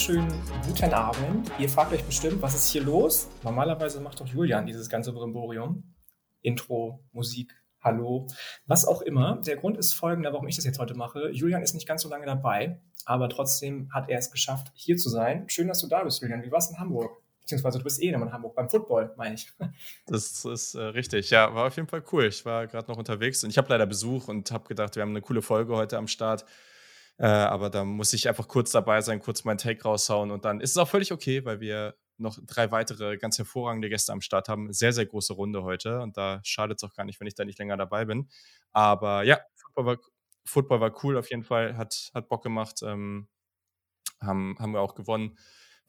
Wunderschönen guten Abend. Ihr fragt euch bestimmt, was ist hier los? Normalerweise macht doch Julian dieses ganze Brimborium. Intro, Musik, Hallo, was auch immer. Der Grund ist folgender, warum ich das jetzt heute mache. Julian ist nicht ganz so lange dabei, aber trotzdem hat er es geschafft, hier zu sein. Schön, dass du da bist, Julian. Wie war es in Hamburg? Beziehungsweise du bist eh in Hamburg, beim Football, meine ich. Das ist äh, richtig. Ja, war auf jeden Fall cool. Ich war gerade noch unterwegs und ich habe leider Besuch und habe gedacht, wir haben eine coole Folge heute am Start. Äh, aber da muss ich einfach kurz dabei sein, kurz meinen Take raushauen und dann ist es auch völlig okay, weil wir noch drei weitere ganz hervorragende Gäste am Start haben. Sehr, sehr große Runde heute und da schadet es auch gar nicht, wenn ich da nicht länger dabei bin. Aber ja, Football war, Football war cool auf jeden Fall, hat, hat Bock gemacht, ähm, haben, haben wir auch gewonnen.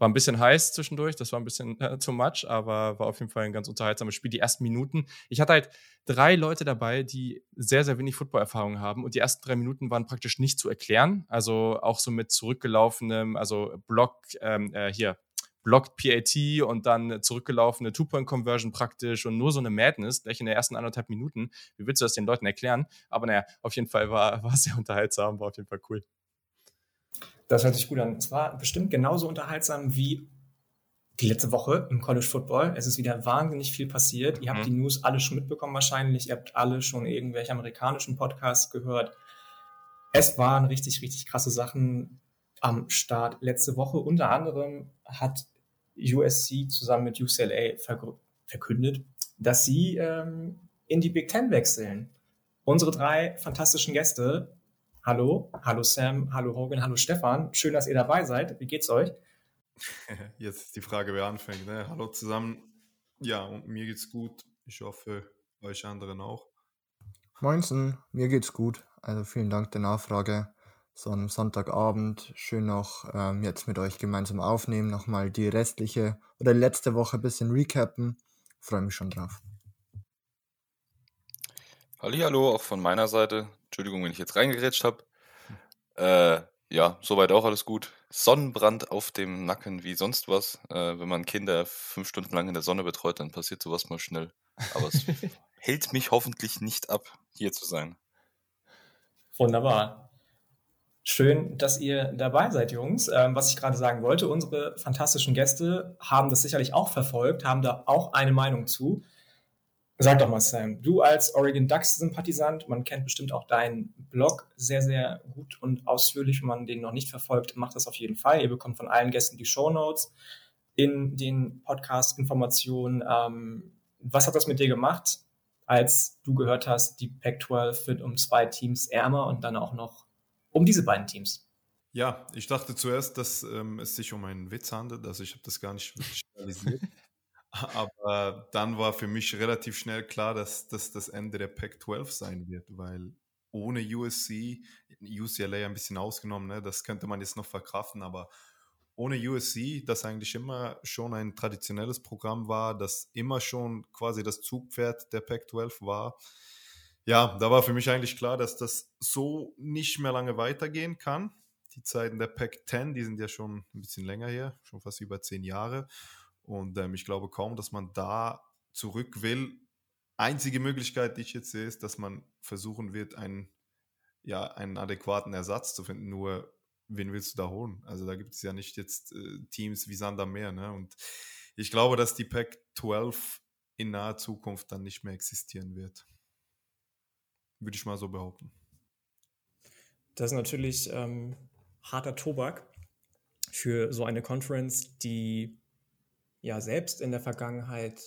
War ein bisschen heiß zwischendurch, das war ein bisschen äh, too much, aber war auf jeden Fall ein ganz unterhaltsames Spiel. Die ersten Minuten. Ich hatte halt drei Leute dabei, die sehr, sehr wenig Football-Erfahrung haben und die ersten drei Minuten waren praktisch nicht zu erklären. Also auch so mit zurückgelaufenem, also Block, ähm, äh, hier, blocked PAT und dann zurückgelaufene Two-Point-Conversion praktisch und nur so eine Madness gleich in den ersten anderthalb Minuten. Wie willst du das den Leuten erklären? Aber naja, auf jeden Fall war, war sehr unterhaltsam, war auf jeden Fall cool. Das hört sich gut an. Es war bestimmt genauso unterhaltsam wie die letzte Woche im College Football. Es ist wieder wahnsinnig viel passiert. Ihr habt mhm. die News alle schon mitbekommen wahrscheinlich. Ihr habt alle schon irgendwelche amerikanischen Podcasts gehört. Es waren richtig, richtig krasse Sachen am Start letzte Woche. Unter anderem hat USC zusammen mit UCLA verkündet, dass sie ähm, in die Big Ten wechseln. Unsere drei fantastischen Gäste Hallo, hallo Sam, hallo Hogan, hallo Stefan. Schön, dass ihr dabei seid. Wie geht's euch? Jetzt ist die Frage, wer anfängt. Ne? Hallo zusammen. Ja, und mir geht's gut. Ich hoffe, euch anderen auch. Moinsen, mir geht's gut. Also vielen Dank der Nachfrage. So am Sonntagabend schön noch ähm, jetzt mit euch gemeinsam aufnehmen. Nochmal die restliche oder letzte Woche ein bisschen recappen. Freue mich schon drauf. Hallo, auch von meiner Seite. Entschuldigung, wenn ich jetzt reingerätscht habe. Äh, ja, soweit auch alles gut. Sonnenbrand auf dem Nacken wie sonst was. Äh, wenn man Kinder fünf Stunden lang in der Sonne betreut, dann passiert sowas mal schnell. Aber es hält mich hoffentlich nicht ab, hier zu sein. Wunderbar. Schön, dass ihr dabei seid, Jungs. Ähm, was ich gerade sagen wollte, unsere fantastischen Gäste haben das sicherlich auch verfolgt, haben da auch eine Meinung zu. Sag doch mal, Sam, du als Oregon Ducks-Sympathisant, man kennt bestimmt auch deinen Blog sehr, sehr gut und ausführlich. Wenn man den noch nicht verfolgt, macht das auf jeden Fall. Ihr bekommt von allen Gästen die Show Notes in den Podcast-Informationen. Ähm, was hat das mit dir gemacht, als du gehört hast, die Pac-12 wird um zwei Teams ärmer und dann auch noch um diese beiden Teams? Ja, ich dachte zuerst, dass ähm, es sich um einen Witz handelt. Also ich habe das gar nicht wirklich realisiert. Aber dann war für mich relativ schnell klar, dass das das Ende der Pac-12 sein wird, weil ohne USC, UCLA ein bisschen ausgenommen, ne, das könnte man jetzt noch verkraften, aber ohne USC, das eigentlich immer schon ein traditionelles Programm war, das immer schon quasi das Zugpferd der Pac-12 war, ja, da war für mich eigentlich klar, dass das so nicht mehr lange weitergehen kann. Die Zeiten der Pac-10, die sind ja schon ein bisschen länger her, schon fast über zehn Jahre. Und ähm, ich glaube kaum, dass man da zurück will. Einzige Möglichkeit, die ich jetzt sehe, ist, dass man versuchen wird, einen, ja, einen adäquaten Ersatz zu finden. Nur, wen willst du da holen? Also da gibt es ja nicht jetzt äh, Teams wie Sander mehr. Ne? Und ich glaube, dass die Pack 12 in naher Zukunft dann nicht mehr existieren wird. Würde ich mal so behaupten. Das ist natürlich ähm, harter Tobak für so eine Conference, die ja selbst in der Vergangenheit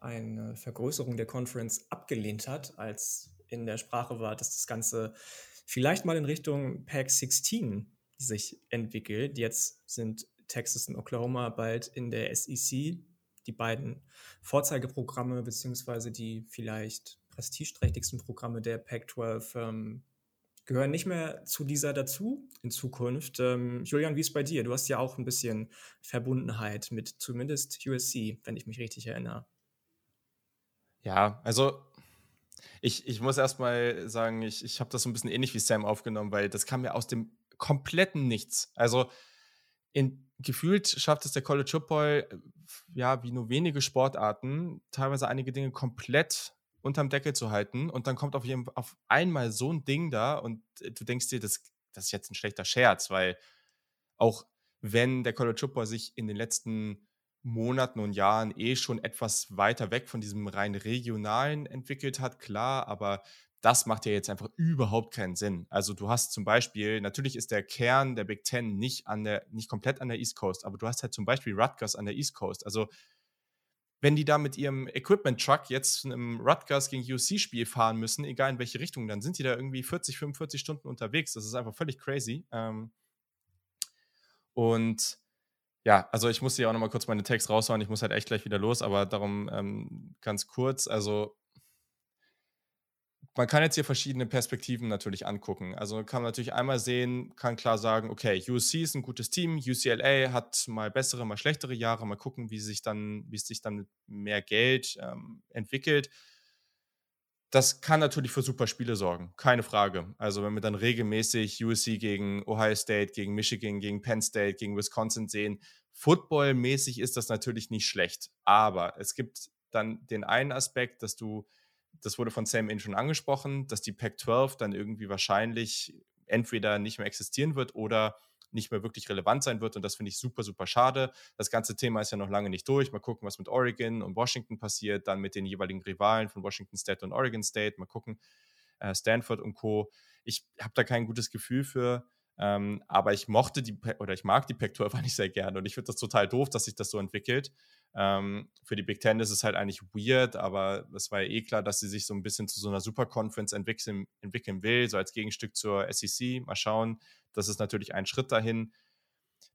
eine Vergrößerung der Conference abgelehnt hat, als in der Sprache war, dass das Ganze vielleicht mal in Richtung Pack 16 sich entwickelt. Jetzt sind Texas und Oklahoma bald in der SEC, die beiden Vorzeigeprogramme beziehungsweise die vielleicht prestigeträchtigsten Programme der Pac-12 ähm, gehören nicht mehr zu dieser dazu in Zukunft. Ähm, Julian, wie ist bei dir? Du hast ja auch ein bisschen Verbundenheit mit zumindest USC, wenn ich mich richtig erinnere. Ja, also ich, ich muss erstmal sagen, ich, ich habe das so ein bisschen ähnlich wie Sam aufgenommen, weil das kam ja aus dem kompletten Nichts. Also in, gefühlt schafft es der College Football, ja, wie nur wenige Sportarten, teilweise einige Dinge komplett unterm Deckel zu halten und dann kommt auf, jeden, auf einmal so ein Ding da und äh, du denkst dir, das, das ist jetzt ein schlechter Scherz, weil auch wenn der College Football sich in den letzten Monaten und Jahren eh schon etwas weiter weg von diesem rein regionalen entwickelt hat, klar, aber das macht ja jetzt einfach überhaupt keinen Sinn. Also du hast zum Beispiel, natürlich ist der Kern der Big Ten nicht an der, nicht komplett an der East Coast, aber du hast halt zum Beispiel Rutgers an der East Coast. Also wenn die da mit ihrem Equipment-Truck jetzt einem Rutgers gegen UC-Spiel fahren müssen, egal in welche Richtung, dann sind die da irgendwie 40, 45 Stunden unterwegs. Das ist einfach völlig crazy. Ähm und ja, also ich muss hier auch nochmal kurz meine Text raushauen. Ich muss halt echt gleich wieder los, aber darum ähm, ganz kurz. Also man kann jetzt hier verschiedene Perspektiven natürlich angucken. Also kann man natürlich einmal sehen, kann klar sagen, okay, USC ist ein gutes Team, UCLA hat mal bessere, mal schlechtere Jahre, mal gucken, wie sich dann, wie es sich dann mit mehr Geld ähm, entwickelt. Das kann natürlich für super Spiele sorgen, keine Frage. Also wenn wir dann regelmäßig USC gegen Ohio State, gegen Michigan, gegen Penn State, gegen Wisconsin sehen, footballmäßig ist das natürlich nicht schlecht. Aber es gibt dann den einen Aspekt, dass du das wurde von Sam Inn schon angesprochen, dass die Pac-12 dann irgendwie wahrscheinlich entweder nicht mehr existieren wird oder nicht mehr wirklich relevant sein wird. Und das finde ich super, super schade. Das ganze Thema ist ja noch lange nicht durch. Mal gucken, was mit Oregon und Washington passiert, dann mit den jeweiligen Rivalen von Washington State und Oregon State. Mal gucken, äh, Stanford und Co. Ich habe da kein gutes Gefühl für. Ähm, aber ich mochte die oder ich mag die Pac-12 eigentlich sehr gerne und ich finde das total doof, dass sich das so entwickelt. Ähm, für die Big Ten ist es halt eigentlich weird, aber es war ja eh klar, dass sie sich so ein bisschen zu so einer Super Conference entwickeln, entwickeln will, so als Gegenstück zur SEC. Mal schauen. Das ist natürlich ein Schritt dahin.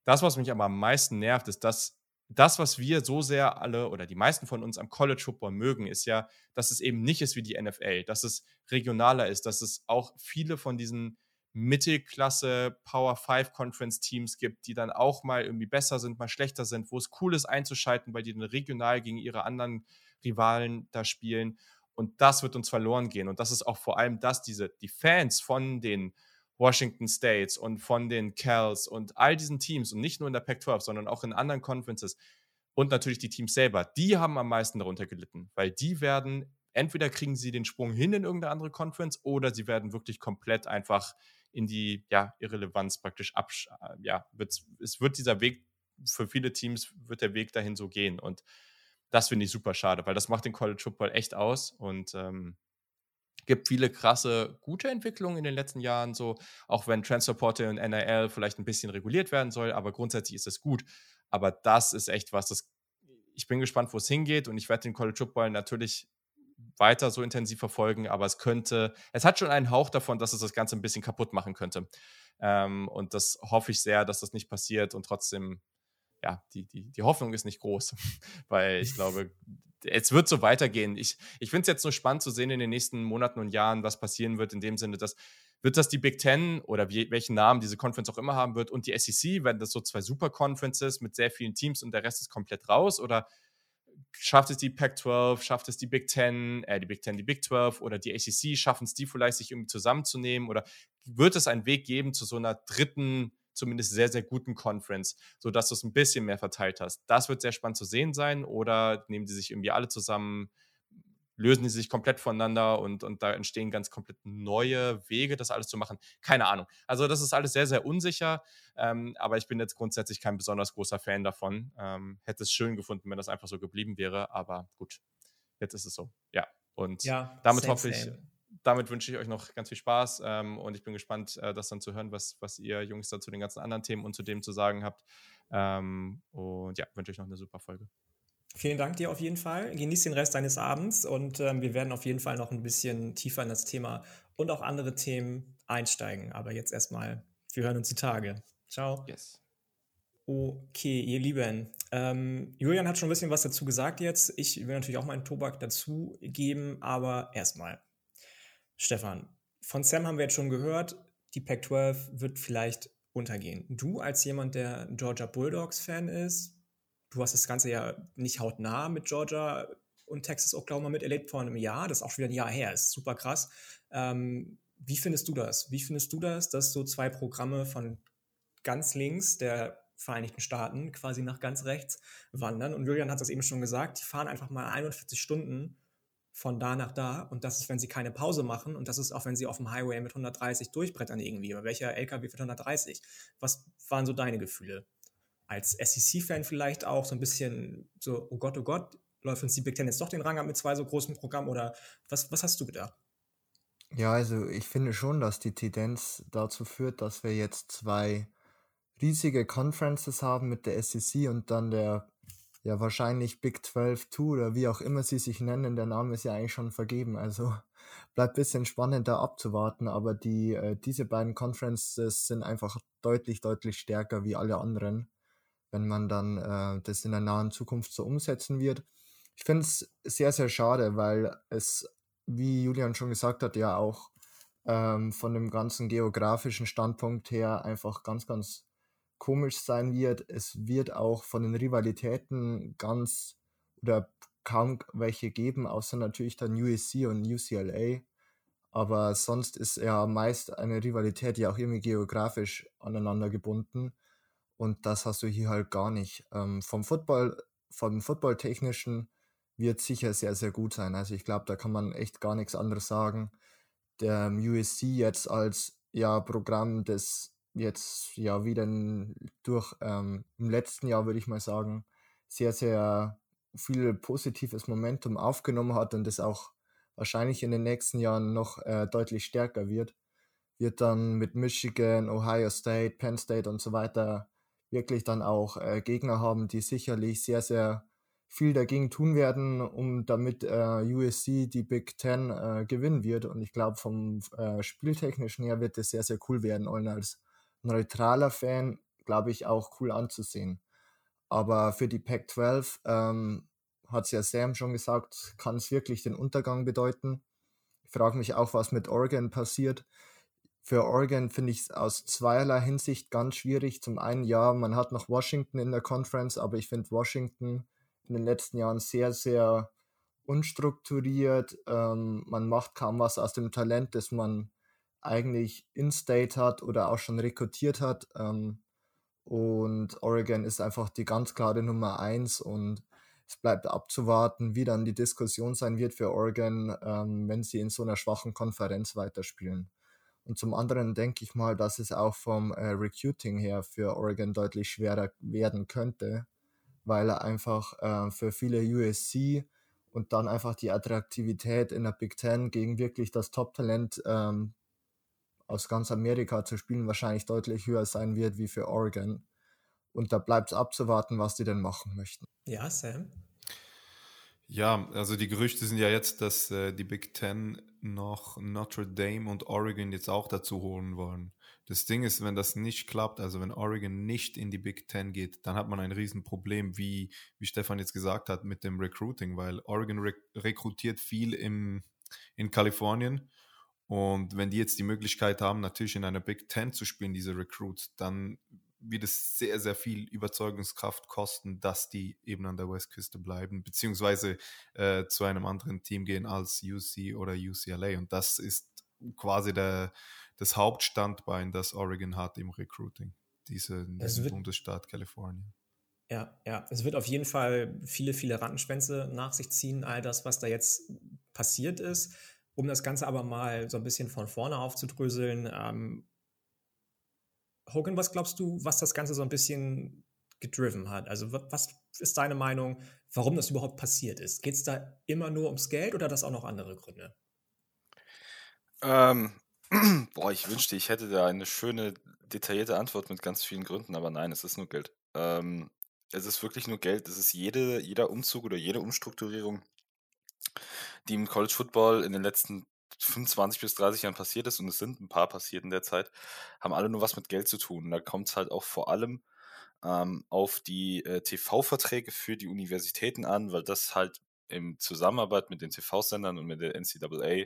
Das, was mich aber am meisten nervt, ist, dass das, was wir so sehr alle oder die meisten von uns am College Football mögen, ist ja, dass es eben nicht ist wie die NFL, dass es regionaler ist, dass es auch viele von diesen Mittelklasse Power 5 Conference Teams gibt, die dann auch mal irgendwie besser sind, mal schlechter sind, wo es cool ist einzuschalten, weil die dann regional gegen ihre anderen Rivalen da spielen. Und das wird uns verloren gehen. Und das ist auch vor allem das, diese, die Fans von den Washington States und von den Cals und all diesen Teams und nicht nur in der Pac-12, sondern auch in anderen Conferences und natürlich die Teams selber, die haben am meisten darunter gelitten, weil die werden, entweder kriegen sie den Sprung hin in irgendeine andere Conference oder sie werden wirklich komplett einfach in die ja, Irrelevanz praktisch ab. Äh, ja, es wird dieser Weg für viele Teams wird der Weg dahin so gehen und das finde ich super schade, weil das macht den College Football echt aus und ähm, gibt viele krasse, gute Entwicklungen in den letzten Jahren, so auch wenn Transferporte und NIL vielleicht ein bisschen reguliert werden soll, aber grundsätzlich ist es gut. Aber das ist echt was, das ich bin gespannt, wo es hingeht und ich werde den College Football natürlich weiter so intensiv verfolgen, aber es könnte, es hat schon einen Hauch davon, dass es das Ganze ein bisschen kaputt machen könnte. Ähm, und das hoffe ich sehr, dass das nicht passiert und trotzdem, ja, die, die, die Hoffnung ist nicht groß, weil ich glaube, es wird so weitergehen. Ich, ich finde es jetzt nur spannend zu sehen in den nächsten Monaten und Jahren, was passieren wird, in dem Sinne, dass wird das die Big Ten oder wie, welchen Namen diese Conference auch immer haben wird und die SEC, werden das so zwei Super Conferences mit sehr vielen Teams und der Rest ist komplett raus oder schafft es die Pac-12, schafft es die Big Ten, äh, die Big Ten, die Big 12 oder die ACC, schaffen es die vielleicht, sich irgendwie zusammenzunehmen? Oder wird es einen Weg geben zu so einer dritten, zumindest sehr, sehr guten Conference, sodass du es ein bisschen mehr verteilt hast? Das wird sehr spannend zu sehen sein oder nehmen die sich irgendwie alle zusammen, lösen die sich komplett voneinander und, und da entstehen ganz komplett neue Wege, das alles zu machen. Keine Ahnung. Also das ist alles sehr, sehr unsicher, ähm, aber ich bin jetzt grundsätzlich kein besonders großer Fan davon. Ähm, hätte es schön gefunden, wenn das einfach so geblieben wäre, aber gut, jetzt ist es so. Ja, und ja, damit same, hoffe ich, same. damit wünsche ich euch noch ganz viel Spaß ähm, und ich bin gespannt, äh, das dann zu hören, was, was ihr Jungs da zu den ganzen anderen Themen und zu dem zu sagen habt. Ähm, und ja, wünsche euch noch eine super Folge. Vielen Dank dir auf jeden Fall. Genieß den Rest deines Abends und ähm, wir werden auf jeden Fall noch ein bisschen tiefer in das Thema und auch andere Themen einsteigen. Aber jetzt erstmal, wir hören uns die Tage. Ciao. Yes. Okay, ihr Lieben. Ähm, Julian hat schon ein bisschen was dazu gesagt jetzt. Ich will natürlich auch meinen Tobak dazu geben, aber erstmal. Stefan, von Sam haben wir jetzt schon gehört, die Pac-12 wird vielleicht untergehen. Du als jemand, der Georgia Bulldogs-Fan ist, du hast das Ganze ja nicht hautnah mit Georgia und Texas Oklahoma miterlebt vor einem Jahr. Das ist auch schon wieder ein Jahr her. ist super krass. Ähm, wie findest du das? Wie findest du das, dass so zwei Programme von ganz links der Vereinigten Staaten quasi nach ganz rechts wandern? Und Julian hat das eben schon gesagt, die fahren einfach mal 41 Stunden von da nach da und das ist, wenn sie keine Pause machen und das ist auch, wenn sie auf dem Highway mit 130 durchbrettern irgendwie. Aber welcher LKW für 130? Was waren so deine Gefühle? Als SEC-Fan vielleicht auch so ein bisschen so, oh Gott, oh Gott, läuft uns die Big Ten jetzt doch den Rang ab mit zwei so großen Programmen oder was, was hast du gedacht? Ja, also ich finde schon, dass die Tendenz dazu führt, dass wir jetzt zwei riesige Conferences haben mit der SEC und dann der ja wahrscheinlich Big 12 2 oder wie auch immer sie sich nennen. Der Name ist ja eigentlich schon vergeben. Also bleibt ein bisschen spannend da abzuwarten, aber die, äh, diese beiden Conferences sind einfach deutlich, deutlich stärker wie alle anderen, wenn man dann äh, das in der nahen Zukunft so umsetzen wird. Ich finde es sehr, sehr schade, weil es, wie Julian schon gesagt hat, ja auch ähm, von dem ganzen geografischen Standpunkt her einfach ganz, ganz komisch sein wird. Es wird auch von den Rivalitäten ganz oder kaum welche geben, außer natürlich dann USC und UCLA. Aber sonst ist ja meist eine Rivalität ja auch irgendwie geografisch aneinander gebunden. Und das hast du hier halt gar nicht. Ähm, vom Football, vom Football-Technischen wird sicher sehr, sehr gut sein. Also ich glaube, da kann man echt gar nichts anderes sagen. Der USC jetzt als ja Programm, das jetzt ja wieder durch ähm, im letzten Jahr, würde ich mal sagen, sehr, sehr viel positives Momentum aufgenommen hat und es auch wahrscheinlich in den nächsten Jahren noch äh, deutlich stärker wird, wird dann mit Michigan, Ohio State, Penn State und so weiter wirklich dann auch äh, Gegner haben, die sicherlich sehr, sehr viel dagegen tun werden, um damit äh, USC die Big Ten äh, gewinnen wird. Und ich glaube, vom äh, Spieltechnischen her wird es sehr, sehr cool werden. Und als neutraler Fan, glaube ich, auch cool anzusehen. Aber für die Pac-12 ähm, hat es ja Sam schon gesagt, kann es wirklich den Untergang bedeuten. Ich frage mich auch, was mit Oregon passiert. Für Oregon finde ich es aus zweierlei Hinsicht ganz schwierig. Zum einen, ja, man hat noch Washington in der Conference, aber ich finde Washington in den letzten Jahren sehr, sehr unstrukturiert. Ähm, man macht kaum was aus dem Talent, das man eigentlich in-state hat oder auch schon rekrutiert hat. Ähm, und Oregon ist einfach die ganz klare Nummer eins und es bleibt abzuwarten, wie dann die Diskussion sein wird für Oregon, ähm, wenn sie in so einer schwachen Konferenz weiterspielen. Und zum anderen denke ich mal, dass es auch vom äh, Recruiting her für Oregon deutlich schwerer werden könnte, weil er einfach äh, für viele USC und dann einfach die Attraktivität in der Big Ten gegen wirklich das Top-Talent ähm, aus ganz Amerika zu spielen wahrscheinlich deutlich höher sein wird wie für Oregon. Und da bleibt es abzuwarten, was die denn machen möchten. Ja, Sam? Ja, also die Gerüchte sind ja jetzt, dass äh, die Big Ten noch Notre Dame und Oregon jetzt auch dazu holen wollen. Das Ding ist, wenn das nicht klappt, also wenn Oregon nicht in die Big Ten geht, dann hat man ein Riesenproblem, wie, wie Stefan jetzt gesagt hat, mit dem Recruiting, weil Oregon rek rekrutiert viel im, in Kalifornien. Und wenn die jetzt die Möglichkeit haben, natürlich in einer Big Ten zu spielen, diese Recruits, dann wird es sehr, sehr viel Überzeugungskraft kosten, dass die eben an der Westküste bleiben, beziehungsweise äh, zu einem anderen Team gehen als UC oder UCLA. Und das ist quasi der, das Hauptstandbein, das Oregon hat im Recruiting, diese, diesen Bundesstaat Kalifornien. Ja, ja, es wird auf jeden Fall viele, viele Rattenschwänze nach sich ziehen, all das, was da jetzt passiert ist. Um das Ganze aber mal so ein bisschen von vorne aufzudröseln, ähm, Hogan, was glaubst du, was das Ganze so ein bisschen gedriven hat? Also was ist deine Meinung, warum das überhaupt passiert ist? Geht es da immer nur ums Geld oder hat das auch noch andere Gründe? Ähm, boah, ich wünschte, ich hätte da eine schöne, detaillierte Antwort mit ganz vielen Gründen, aber nein, es ist nur Geld. Ähm, es ist wirklich nur Geld. Es ist jede, jeder Umzug oder jede Umstrukturierung, die im College Football in den letzten 25 bis 30 Jahren passiert ist, und es sind ein paar passiert in der Zeit, haben alle nur was mit Geld zu tun. da kommt es halt auch vor allem ähm, auf die äh, TV-Verträge für die Universitäten an, weil das halt in Zusammenarbeit mit den TV-Sendern und mit der NCAA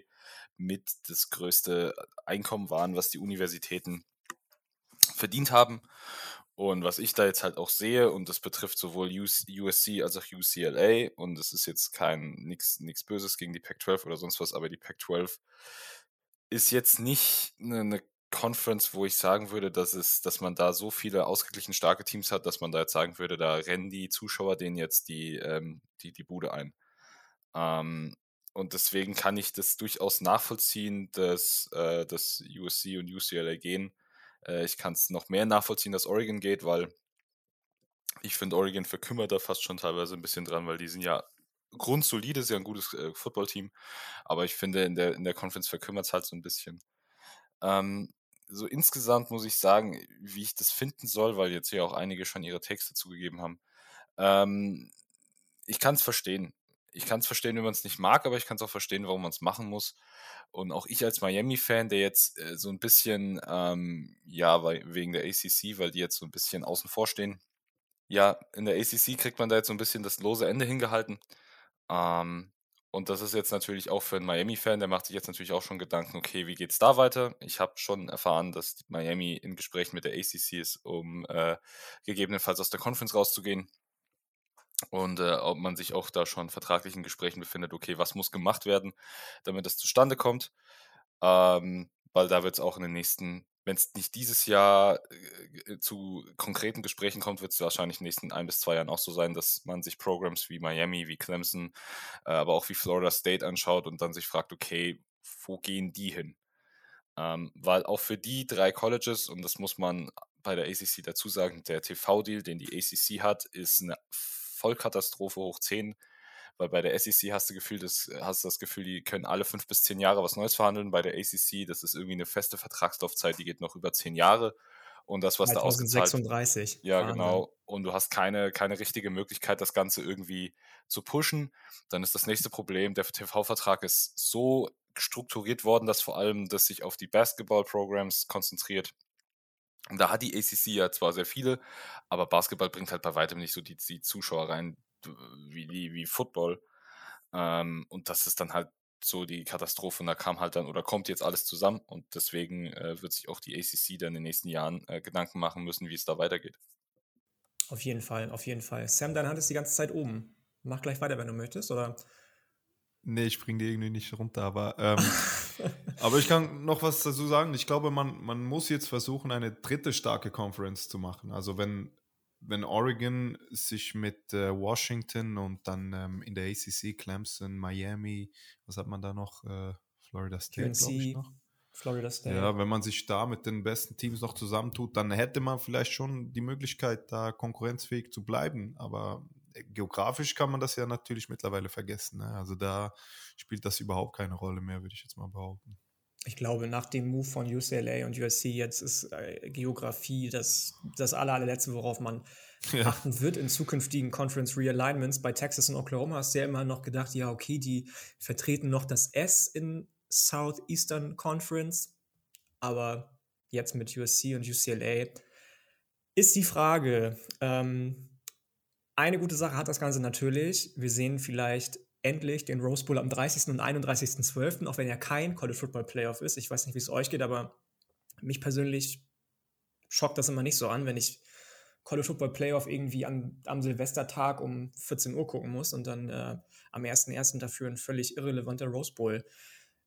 mit das größte Einkommen waren, was die Universitäten verdient haben. Und was ich da jetzt halt auch sehe, und das betrifft sowohl USC als auch UCLA, und es ist jetzt kein nichts Böses gegen die Pac-12 oder sonst was, aber die Pac-12 ist jetzt nicht eine, eine Conference, wo ich sagen würde, dass es, dass man da so viele ausgeglichen starke Teams hat, dass man da jetzt sagen würde, da rennen die Zuschauer denen jetzt die, ähm, die, die Bude ein. Ähm, und deswegen kann ich das durchaus nachvollziehen, dass, äh, dass USC und UCLA gehen. Äh, ich kann es noch mehr nachvollziehen, dass Oregon geht, weil Ich finde, Oregon verkümmert da fast schon teilweise ein bisschen dran, weil die sind ja grundsolide, ist ja ein gutes äh, Footballteam. Aber ich finde, in der, in der Conference verkümmert es halt so ein bisschen. Ähm, so insgesamt muss ich sagen, wie ich das finden soll, weil jetzt ja auch einige schon ihre Texte zugegeben haben. Ähm, ich kann es verstehen. Ich kann es verstehen, wenn man es nicht mag, aber ich kann es auch verstehen, warum man es machen muss. Und auch ich als Miami-Fan, der jetzt äh, so ein bisschen, ähm, ja, weil, wegen der ACC, weil die jetzt so ein bisschen außen vor stehen. Ja, in der ACC kriegt man da jetzt so ein bisschen das lose Ende hingehalten. Ähm, und das ist jetzt natürlich auch für einen Miami-Fan, der macht sich jetzt natürlich auch schon Gedanken, okay, wie geht es da weiter? Ich habe schon erfahren, dass Miami in Gesprächen mit der ACC ist, um äh, gegebenenfalls aus der Conference rauszugehen. Und äh, ob man sich auch da schon vertraglichen Gesprächen befindet, okay, was muss gemacht werden, damit das zustande kommt. Ähm, weil da wird es auch in den nächsten wenn es nicht dieses Jahr äh, zu konkreten Gesprächen kommt, wird es wahrscheinlich in den nächsten ein bis zwei Jahren auch so sein, dass man sich Programs wie Miami, wie Clemson, äh, aber auch wie Florida State anschaut und dann sich fragt, okay, wo gehen die hin? Ähm, weil auch für die drei Colleges, und das muss man bei der ACC dazu sagen, der TV-Deal, den die ACC hat, ist eine Vollkatastrophe hoch 10 weil bei der SEC hast du, Gefühl, das, hast du das Gefühl, die können alle fünf bis zehn Jahre was Neues verhandeln. Bei der ACC, das ist irgendwie eine feste Vertragslaufzeit, die geht noch über zehn Jahre. Und das, was 2036. da Ja, Wahnsinn. genau. Und du hast keine, keine richtige Möglichkeit, das Ganze irgendwie zu pushen. Dann ist das nächste Problem, der TV-Vertrag ist so strukturiert worden, dass vor allem das sich auf die Basketball-Programs konzentriert. Und da hat die ACC ja zwar sehr viele, aber Basketball bringt halt bei weitem nicht so die, die Zuschauer rein, wie, wie, wie Football. Ähm, und das ist dann halt so die Katastrophe. Und da kam halt dann oder kommt jetzt alles zusammen. Und deswegen äh, wird sich auch die ACC dann in den nächsten Jahren äh, Gedanken machen müssen, wie es da weitergeht. Auf jeden Fall, auf jeden Fall. Sam, deine Hand ist die ganze Zeit oben. Mach gleich weiter, wenn du möchtest, oder? Nee, ich bringe die irgendwie nicht runter, aber, ähm, aber ich kann noch was dazu sagen. Ich glaube, man, man muss jetzt versuchen, eine dritte starke Conference zu machen. Also wenn wenn Oregon sich mit äh, Washington und dann ähm, in der ACC Clemson, Miami, was hat man da noch? Äh, Florida State, glaube ich noch. Florida State. Ja, wenn man sich da mit den besten Teams noch zusammentut, dann hätte man vielleicht schon die Möglichkeit, da konkurrenzfähig zu bleiben. Aber geografisch kann man das ja natürlich mittlerweile vergessen. Ne? Also da spielt das überhaupt keine Rolle mehr, würde ich jetzt mal behaupten ich glaube, nach dem Move von UCLA und USC jetzt ist äh, Geografie das, das aller, allerletzte, worauf man ja. achten wird in zukünftigen Conference Realignments. Bei Texas und Oklahoma hast du ja immer noch gedacht, ja, okay, die vertreten noch das S in Southeastern Conference, aber jetzt mit USC und UCLA ist die Frage, ähm, eine gute Sache hat das Ganze natürlich. Wir sehen vielleicht endlich den Rose Bowl am 30. und 31.12., auch wenn er kein College Football Playoff ist. Ich weiß nicht, wie es euch geht, aber mich persönlich schockt das immer nicht so an, wenn ich College Football Playoff irgendwie an, am Silvestertag um 14 Uhr gucken muss und dann äh, am 1.1. dafür ein völlig irrelevanter Rose Bowl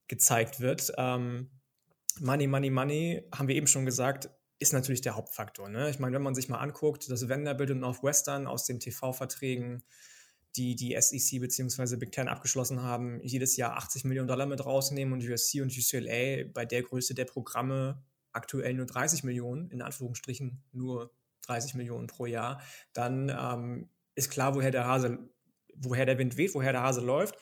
gezeigt wird. Ähm, money, Money, Money, haben wir eben schon gesagt, ist natürlich der Hauptfaktor. Ne? Ich meine, wenn man sich mal anguckt, das Vanderbilt und Northwestern aus den TV-Verträgen die die SEC bzw. Big Ten abgeschlossen haben, jedes Jahr 80 Millionen Dollar mit rausnehmen und USC und UCLA bei der Größe der Programme aktuell nur 30 Millionen, in Anführungsstrichen nur 30 Millionen pro Jahr, dann ähm, ist klar, woher der Hase, woher der Wind weht, woher der Hase läuft.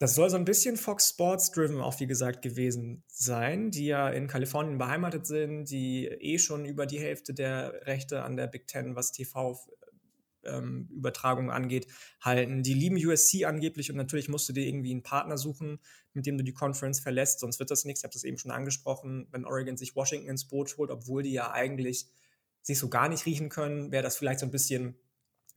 Das soll so ein bisschen Fox Sports driven auch wie gesagt gewesen sein, die ja in Kalifornien beheimatet sind, die eh schon über die Hälfte der Rechte an der Big Ten, was TV ähm, angeht, halten. Die lieben USC angeblich und natürlich musst du dir irgendwie einen Partner suchen, mit dem du die Conference verlässt, sonst wird das nichts. Ich habe das eben schon angesprochen, wenn Oregon sich Washington ins Boot holt, obwohl die ja eigentlich sich so gar nicht riechen können, wäre das vielleicht so ein bisschen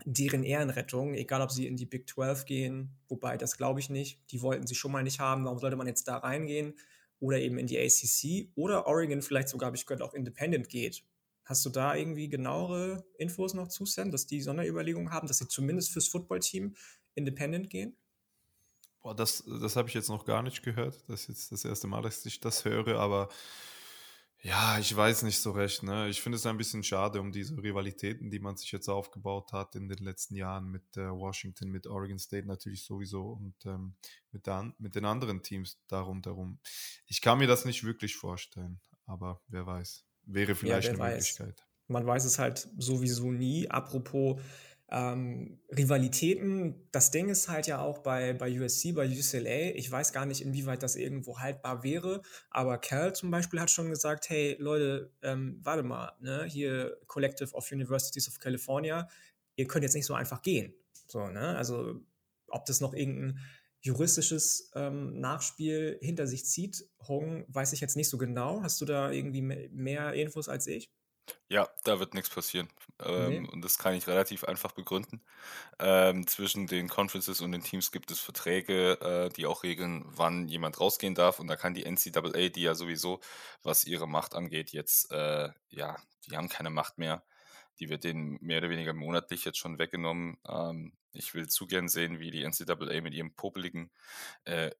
deren Ehrenrettung, egal ob sie in die Big 12 gehen, wobei das glaube ich nicht. Die wollten sie schon mal nicht haben, warum sollte man jetzt da reingehen? Oder eben in die ACC oder Oregon vielleicht sogar, habe ich gehört, auch Independent geht. Hast du da irgendwie genauere Infos noch zu, Sam, dass die Sonderüberlegungen haben, dass sie zumindest fürs Footballteam independent gehen? Boah, das, das habe ich jetzt noch gar nicht gehört. Das ist jetzt das erste Mal, dass ich das höre, aber ja, ich weiß nicht so recht. Ne? Ich finde es ein bisschen schade um diese Rivalitäten, die man sich jetzt aufgebaut hat in den letzten Jahren mit äh, Washington, mit Oregon State natürlich sowieso und ähm, mit, der, mit den anderen Teams darum. Ich kann mir das nicht wirklich vorstellen, aber wer weiß. Wäre vielleicht ja, eine weiß. Möglichkeit. Man weiß es halt sowieso nie. Apropos ähm, Rivalitäten, das Ding ist halt ja auch bei, bei USC, bei UCLA, ich weiß gar nicht, inwieweit das irgendwo haltbar wäre, aber Cal zum Beispiel hat schon gesagt, hey Leute, ähm, warte mal, ne, hier Collective of Universities of California, ihr könnt jetzt nicht so einfach gehen. So, ne? Also ob das noch irgendein juristisches ähm, Nachspiel hinter sich zieht, Hong, weiß ich jetzt nicht so genau. Hast du da irgendwie mehr Infos als ich? Ja, da wird nichts passieren. Ähm, Nee. und das kann ich relativ einfach begründen. Ähm, zwischen den Conferences und den Teams gibt es Verträge, äh, die auch regeln, wann jemand rausgehen darf. Und da kann die NCAA, die ja sowieso, was ihre Macht angeht, jetzt, äh, ja, die haben keine Macht mehr. Die wird denen mehr oder weniger monatlich jetzt schon weggenommen. Ähm, ich will zu gern sehen, wie die NCAA mit ihrem popeligen äh, äh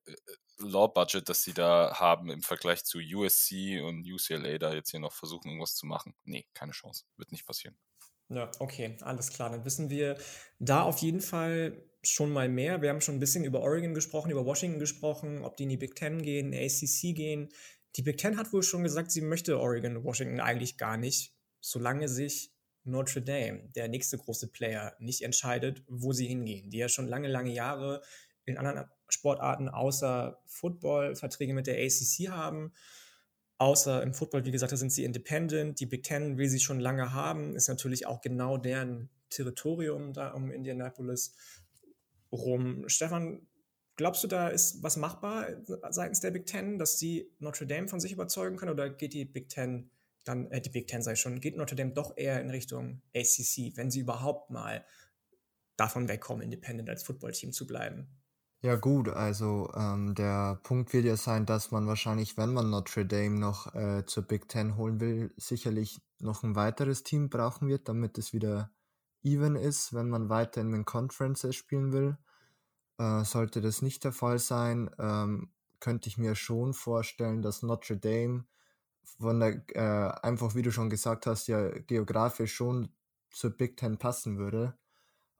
Law-Budget, das sie da haben im Vergleich zu USC und UCLA, da jetzt hier noch versuchen, irgendwas zu machen. Nee, keine Chance. Wird nicht passieren. Ja, okay, alles klar. Dann wissen wir da auf jeden Fall schon mal mehr. Wir haben schon ein bisschen über Oregon gesprochen, über Washington gesprochen, ob die in die Big Ten gehen, ACC gehen. Die Big Ten hat wohl schon gesagt, sie möchte Oregon und Washington eigentlich gar nicht, solange sich Notre Dame, der nächste große Player, nicht entscheidet, wo sie hingehen. Die ja schon lange, lange Jahre in anderen Sportarten außer Football Verträge mit der ACC haben. Außer im Football, wie gesagt, da sind sie independent. Die Big Ten will sie schon lange haben, ist natürlich auch genau deren Territorium da um Indianapolis rum. Stefan, glaubst du, da ist was machbar seitens der Big Ten, dass sie Notre Dame von sich überzeugen können oder geht die Big Ten dann, äh, die Big Ten sei schon, geht Notre Dame doch eher in Richtung ACC, wenn sie überhaupt mal davon wegkommen, independent als Footballteam zu bleiben? Ja gut, also ähm, der Punkt wird ja sein, dass man wahrscheinlich, wenn man Notre Dame noch äh, zur Big Ten holen will, sicherlich noch ein weiteres Team brauchen wird, damit es wieder even ist, wenn man weiter in den Conferences spielen will. Äh, sollte das nicht der Fall sein, ähm, könnte ich mir schon vorstellen, dass Notre Dame von der, äh, einfach wie du schon gesagt hast, ja geografisch schon zur Big Ten passen würde.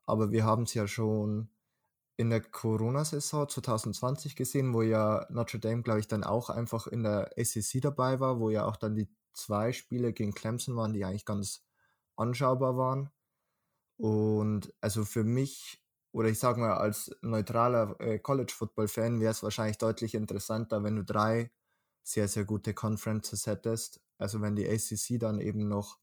Aber wir haben es ja schon in der Corona-Saison 2020 gesehen, wo ja Notre Dame, glaube ich, dann auch einfach in der SEC dabei war, wo ja auch dann die zwei Spiele gegen Clemson waren, die eigentlich ganz anschaubar waren. Und also für mich, oder ich sage mal, als neutraler äh, College-Football-Fan wäre es wahrscheinlich deutlich interessanter, wenn du drei sehr, sehr gute Conferences hättest. Also wenn die ACC dann eben noch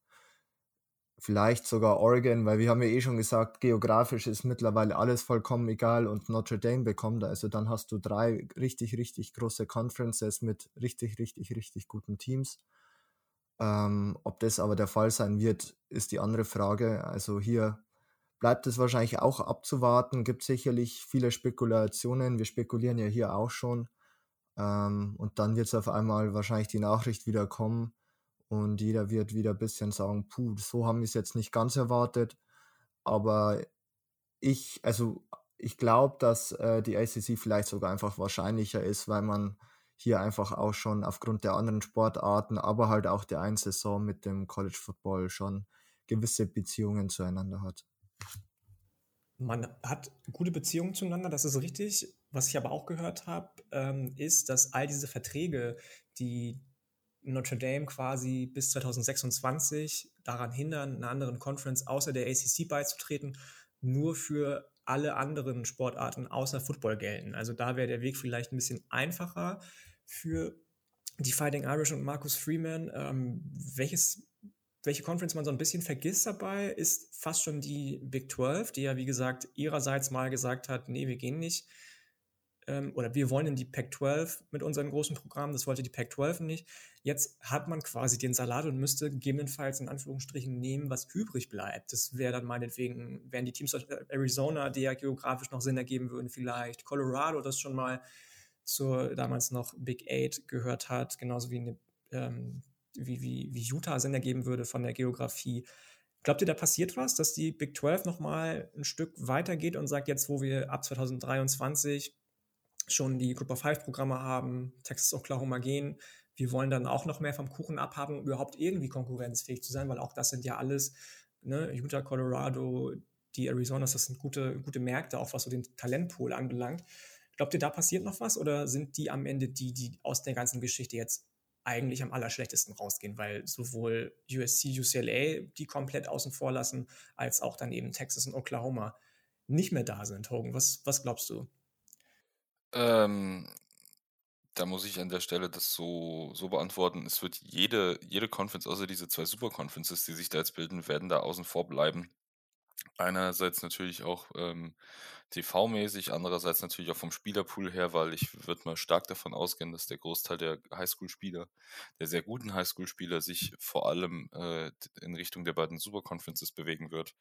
vielleicht sogar Oregon, weil wir haben ja eh schon gesagt, geografisch ist mittlerweile alles vollkommen egal und Notre Dame bekommt. Also dann hast du drei richtig, richtig große Conferences mit richtig, richtig, richtig guten Teams. Ähm, ob das aber der Fall sein wird, ist die andere Frage. Also hier bleibt es wahrscheinlich auch abzuwarten. Gibt sicherlich viele Spekulationen. Wir spekulieren ja hier auch schon. Ähm, und dann wird es auf einmal wahrscheinlich die Nachricht wieder kommen und jeder wird wieder ein bisschen sagen, puh, so haben wir es jetzt nicht ganz erwartet. Aber ich, also ich glaube, dass äh, die ACC vielleicht sogar einfach wahrscheinlicher ist, weil man hier einfach auch schon aufgrund der anderen Sportarten, aber halt auch der einen Saison mit dem College Football schon gewisse Beziehungen zueinander hat. Man hat gute Beziehungen zueinander, das ist richtig. Was ich aber auch gehört habe, ähm, ist, dass all diese Verträge, die Notre Dame quasi bis 2026 daran hindern, einer anderen Conference außer der ACC beizutreten, nur für alle anderen Sportarten außer Football gelten. Also da wäre der Weg vielleicht ein bisschen einfacher für die Fighting Irish und Marcus Freeman. Ähm, welches, welche Conference man so ein bisschen vergisst dabei, ist fast schon die Big 12, die ja, wie gesagt, ihrerseits mal gesagt hat, nee, wir gehen nicht ähm, oder wir wollen in die Pac-12 mit unseren großen Programmen, das wollte die Pac-12 nicht. Jetzt hat man quasi den Salat und müsste gegebenenfalls in Anführungsstrichen nehmen, was übrig bleibt. Das wäre dann meinetwegen, wären die Teams aus Arizona, die ja geografisch noch Sinn ergeben würden, vielleicht Colorado, das schon mal zur damals noch Big Eight gehört hat, genauso wie, eine, ähm, wie, wie, wie Utah Sinn ergeben würde von der Geografie. Glaubt ihr, da passiert was, dass die Big 12 nochmal ein Stück weitergeht und sagt, jetzt, wo wir ab 2023 schon die Group of Five Programme haben, Texas, Oklahoma gehen. Wir wollen dann auch noch mehr vom Kuchen abhaben, um überhaupt irgendwie konkurrenzfähig zu sein, weil auch das sind ja alles, ne, Utah, Colorado, die Arizonas, das sind gute, gute Märkte, auch was so den Talentpool anbelangt. Glaubt ihr, da passiert noch was oder sind die am Ende die, die aus der ganzen Geschichte jetzt eigentlich am allerschlechtesten rausgehen, weil sowohl USC, UCLA die komplett außen vor lassen, als auch dann eben Texas und Oklahoma nicht mehr da sind. Hogan, was, was glaubst du? Ähm, da muss ich an der Stelle das so, so beantworten. Es wird jede, jede Conference, außer diese zwei Super-Conferences, die sich da jetzt bilden, werden da außen vor bleiben. Einerseits natürlich auch ähm, TV-mäßig, andererseits natürlich auch vom Spielerpool her, weil ich würde mal stark davon ausgehen, dass der Großteil der Highschool-Spieler, der sehr guten Highschool-Spieler, sich vor allem äh, in Richtung der beiden Super-Conferences bewegen wird.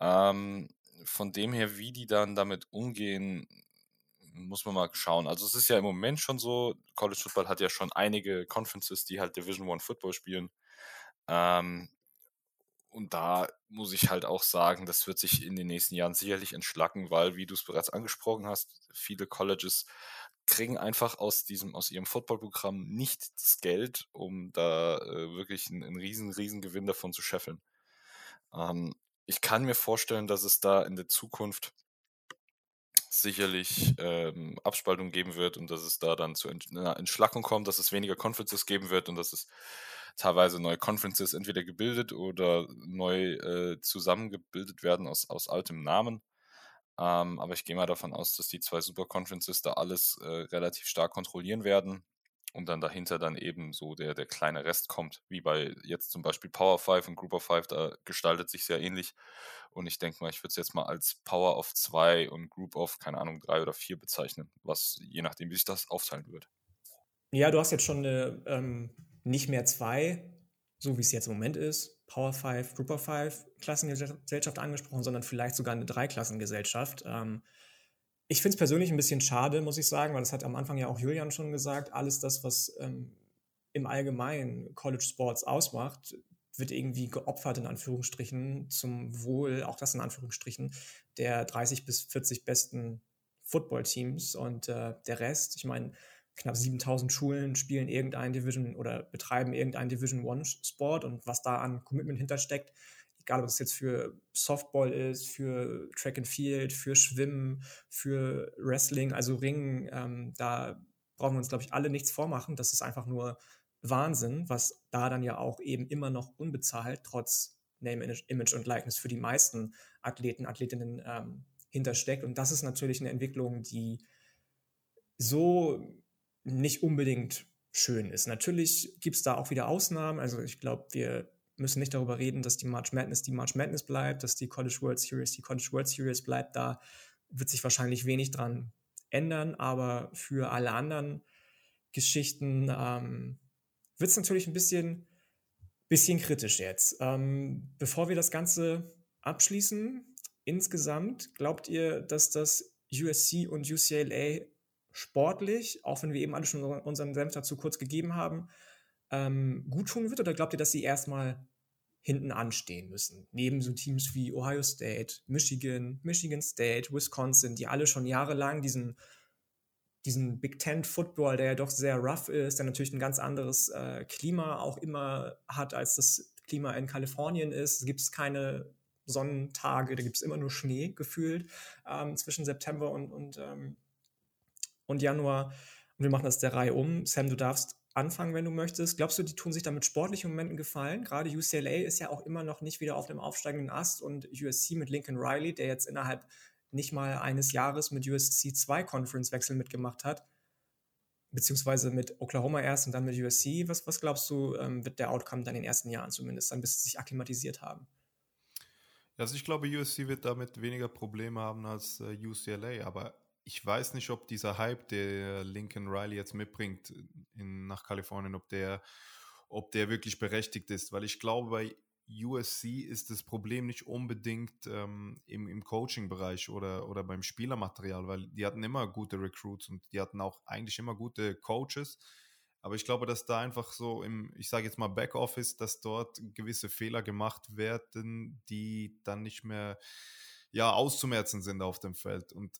Ähm, von dem her, wie die dann damit umgehen, muss man mal schauen. Also es ist ja im Moment schon so, College Football hat ja schon einige Conferences, die halt Division One Football spielen. Ähm, und da muss ich halt auch sagen, das wird sich in den nächsten Jahren sicherlich entschlacken, weil, wie du es bereits angesprochen hast, viele Colleges kriegen einfach aus diesem, aus ihrem Footballprogramm nicht das Geld, um da äh, wirklich einen, einen, riesen, riesen Gewinn davon zu scheffeln. Ähm, ich kann mir vorstellen, dass es da in der Zukunft sicherlich ähm, Abspaltung geben wird und dass es da dann zu einer Entschlackung kommt, dass es weniger Conferences geben wird und dass es teilweise neue Conferences entweder gebildet oder neu äh, zusammengebildet werden aus, aus altem Namen. Ähm, aber ich gehe mal davon aus, dass die zwei Super Conferences da alles äh, relativ stark kontrollieren werden und dann dahinter dann eben so der, der kleine Rest kommt, wie bei jetzt zum Beispiel Power 5 und Group of 5, da gestaltet sich sehr ähnlich. Und ich denke mal, ich würde es jetzt mal als Power of 2 und Group of, keine Ahnung, 3 oder 4 bezeichnen, was je nachdem, wie sich das aufteilen wird. Ja, du hast jetzt schon eine, ähm, nicht mehr zwei, so wie es jetzt im Moment ist, Power 5, Group of 5 Klassengesellschaft angesprochen, sondern vielleicht sogar eine Dreiklassengesellschaft. Ähm, ich finde es persönlich ein bisschen schade, muss ich sagen, weil das hat am Anfang ja auch Julian schon gesagt, alles das, was ähm, im Allgemeinen College Sports ausmacht, wird irgendwie geopfert in Anführungsstrichen zum Wohl, auch das in Anführungsstrichen, der 30 bis 40 besten Football-Teams. Und äh, der Rest, ich meine, knapp 7000 Schulen spielen irgendein Division oder betreiben irgendein Division One Sport. Und was da an Commitment hintersteckt, egal ob es jetzt für Softball ist, für Track and Field, für Schwimmen, für Wrestling, also Ringen, ähm, da brauchen wir uns, glaube ich, alle nichts vormachen. Das ist einfach nur Wahnsinn, was da dann ja auch eben immer noch unbezahlt, trotz Name, Image und Likeness für die meisten Athleten, Athletinnen ähm, hintersteckt. Und das ist natürlich eine Entwicklung, die so nicht unbedingt schön ist. Natürlich gibt es da auch wieder Ausnahmen. Also ich glaube, wir müssen nicht darüber reden, dass die March Madness die March Madness bleibt, dass die College World Series die College World Series bleibt. Da wird sich wahrscheinlich wenig dran ändern, aber für alle anderen Geschichten ähm, wird es natürlich ein bisschen, bisschen kritisch jetzt. Ähm, bevor wir das Ganze abschließen, insgesamt glaubt ihr, dass das USC und UCLA sportlich, auch wenn wir eben alle schon unseren Senf dazu kurz gegeben haben, ähm, gut tun wird? Oder glaubt ihr, dass sie erstmal hinten anstehen müssen? Neben so Teams wie Ohio State, Michigan, Michigan State, Wisconsin, die alle schon jahrelang diesen, diesen Big Ten Football, der ja doch sehr rough ist, der natürlich ein ganz anderes äh, Klima auch immer hat, als das Klima in Kalifornien ist. Es gibt keine Sonnentage, da gibt es immer nur Schnee gefühlt ähm, zwischen September und, und, ähm, und Januar. Und wir machen das der Reihe um. Sam, du darfst anfangen, wenn du möchtest. Glaubst du, die tun sich damit sportlichen Momenten gefallen? Gerade UCLA ist ja auch immer noch nicht wieder auf dem aufsteigenden Ast und USC mit Lincoln Riley, der jetzt innerhalb nicht mal eines Jahres mit USC zwei Conference-Wechsel mitgemacht hat, beziehungsweise mit Oklahoma erst und dann mit USC. Was, was glaubst du, ähm, wird der Outcome dann in den ersten Jahren zumindest, dann bis sie sich akklimatisiert haben? Also ich glaube, USC wird damit weniger Probleme haben als äh, UCLA, aber ich weiß nicht, ob dieser Hype, der Lincoln Riley jetzt mitbringt in, nach Kalifornien, ob der, ob der wirklich berechtigt ist, weil ich glaube, bei USC ist das Problem nicht unbedingt ähm, im, im Coaching-Bereich oder, oder beim Spielermaterial, weil die hatten immer gute Recruits und die hatten auch eigentlich immer gute Coaches. Aber ich glaube, dass da einfach so im, ich sage jetzt mal Backoffice, dass dort gewisse Fehler gemacht werden, die dann nicht mehr ja, auszumerzen sind auf dem Feld. Und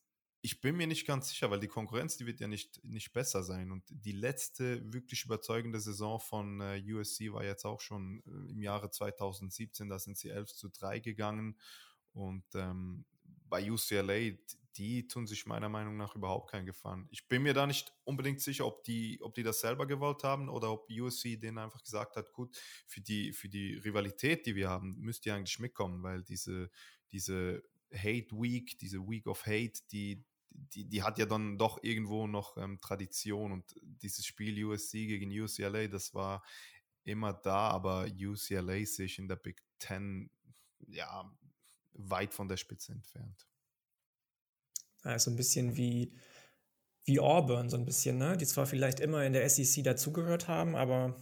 ich bin mir nicht ganz sicher, weil die Konkurrenz, die wird ja nicht, nicht besser sein. Und die letzte wirklich überzeugende Saison von äh, USC war jetzt auch schon äh, im Jahre 2017. Da sind sie 11 zu 3 gegangen. Und ähm, bei UCLA, die tun sich meiner Meinung nach überhaupt keinen Gefallen. Ich bin mir da nicht unbedingt sicher, ob die, ob die das selber gewollt haben oder ob USC denen einfach gesagt hat, gut, für die, für die Rivalität, die wir haben, müsst ihr eigentlich mitkommen, weil diese, diese Hate Week, diese Week of Hate, die, die, die hat ja dann doch irgendwo noch ähm, Tradition und dieses Spiel USC gegen UCLA, das war immer da, aber UCLA sich in der Big Ten ja weit von der Spitze entfernt. Ja, so ein bisschen wie, wie Auburn, so ein bisschen, ne? Die zwar vielleicht immer in der SEC dazugehört haben, aber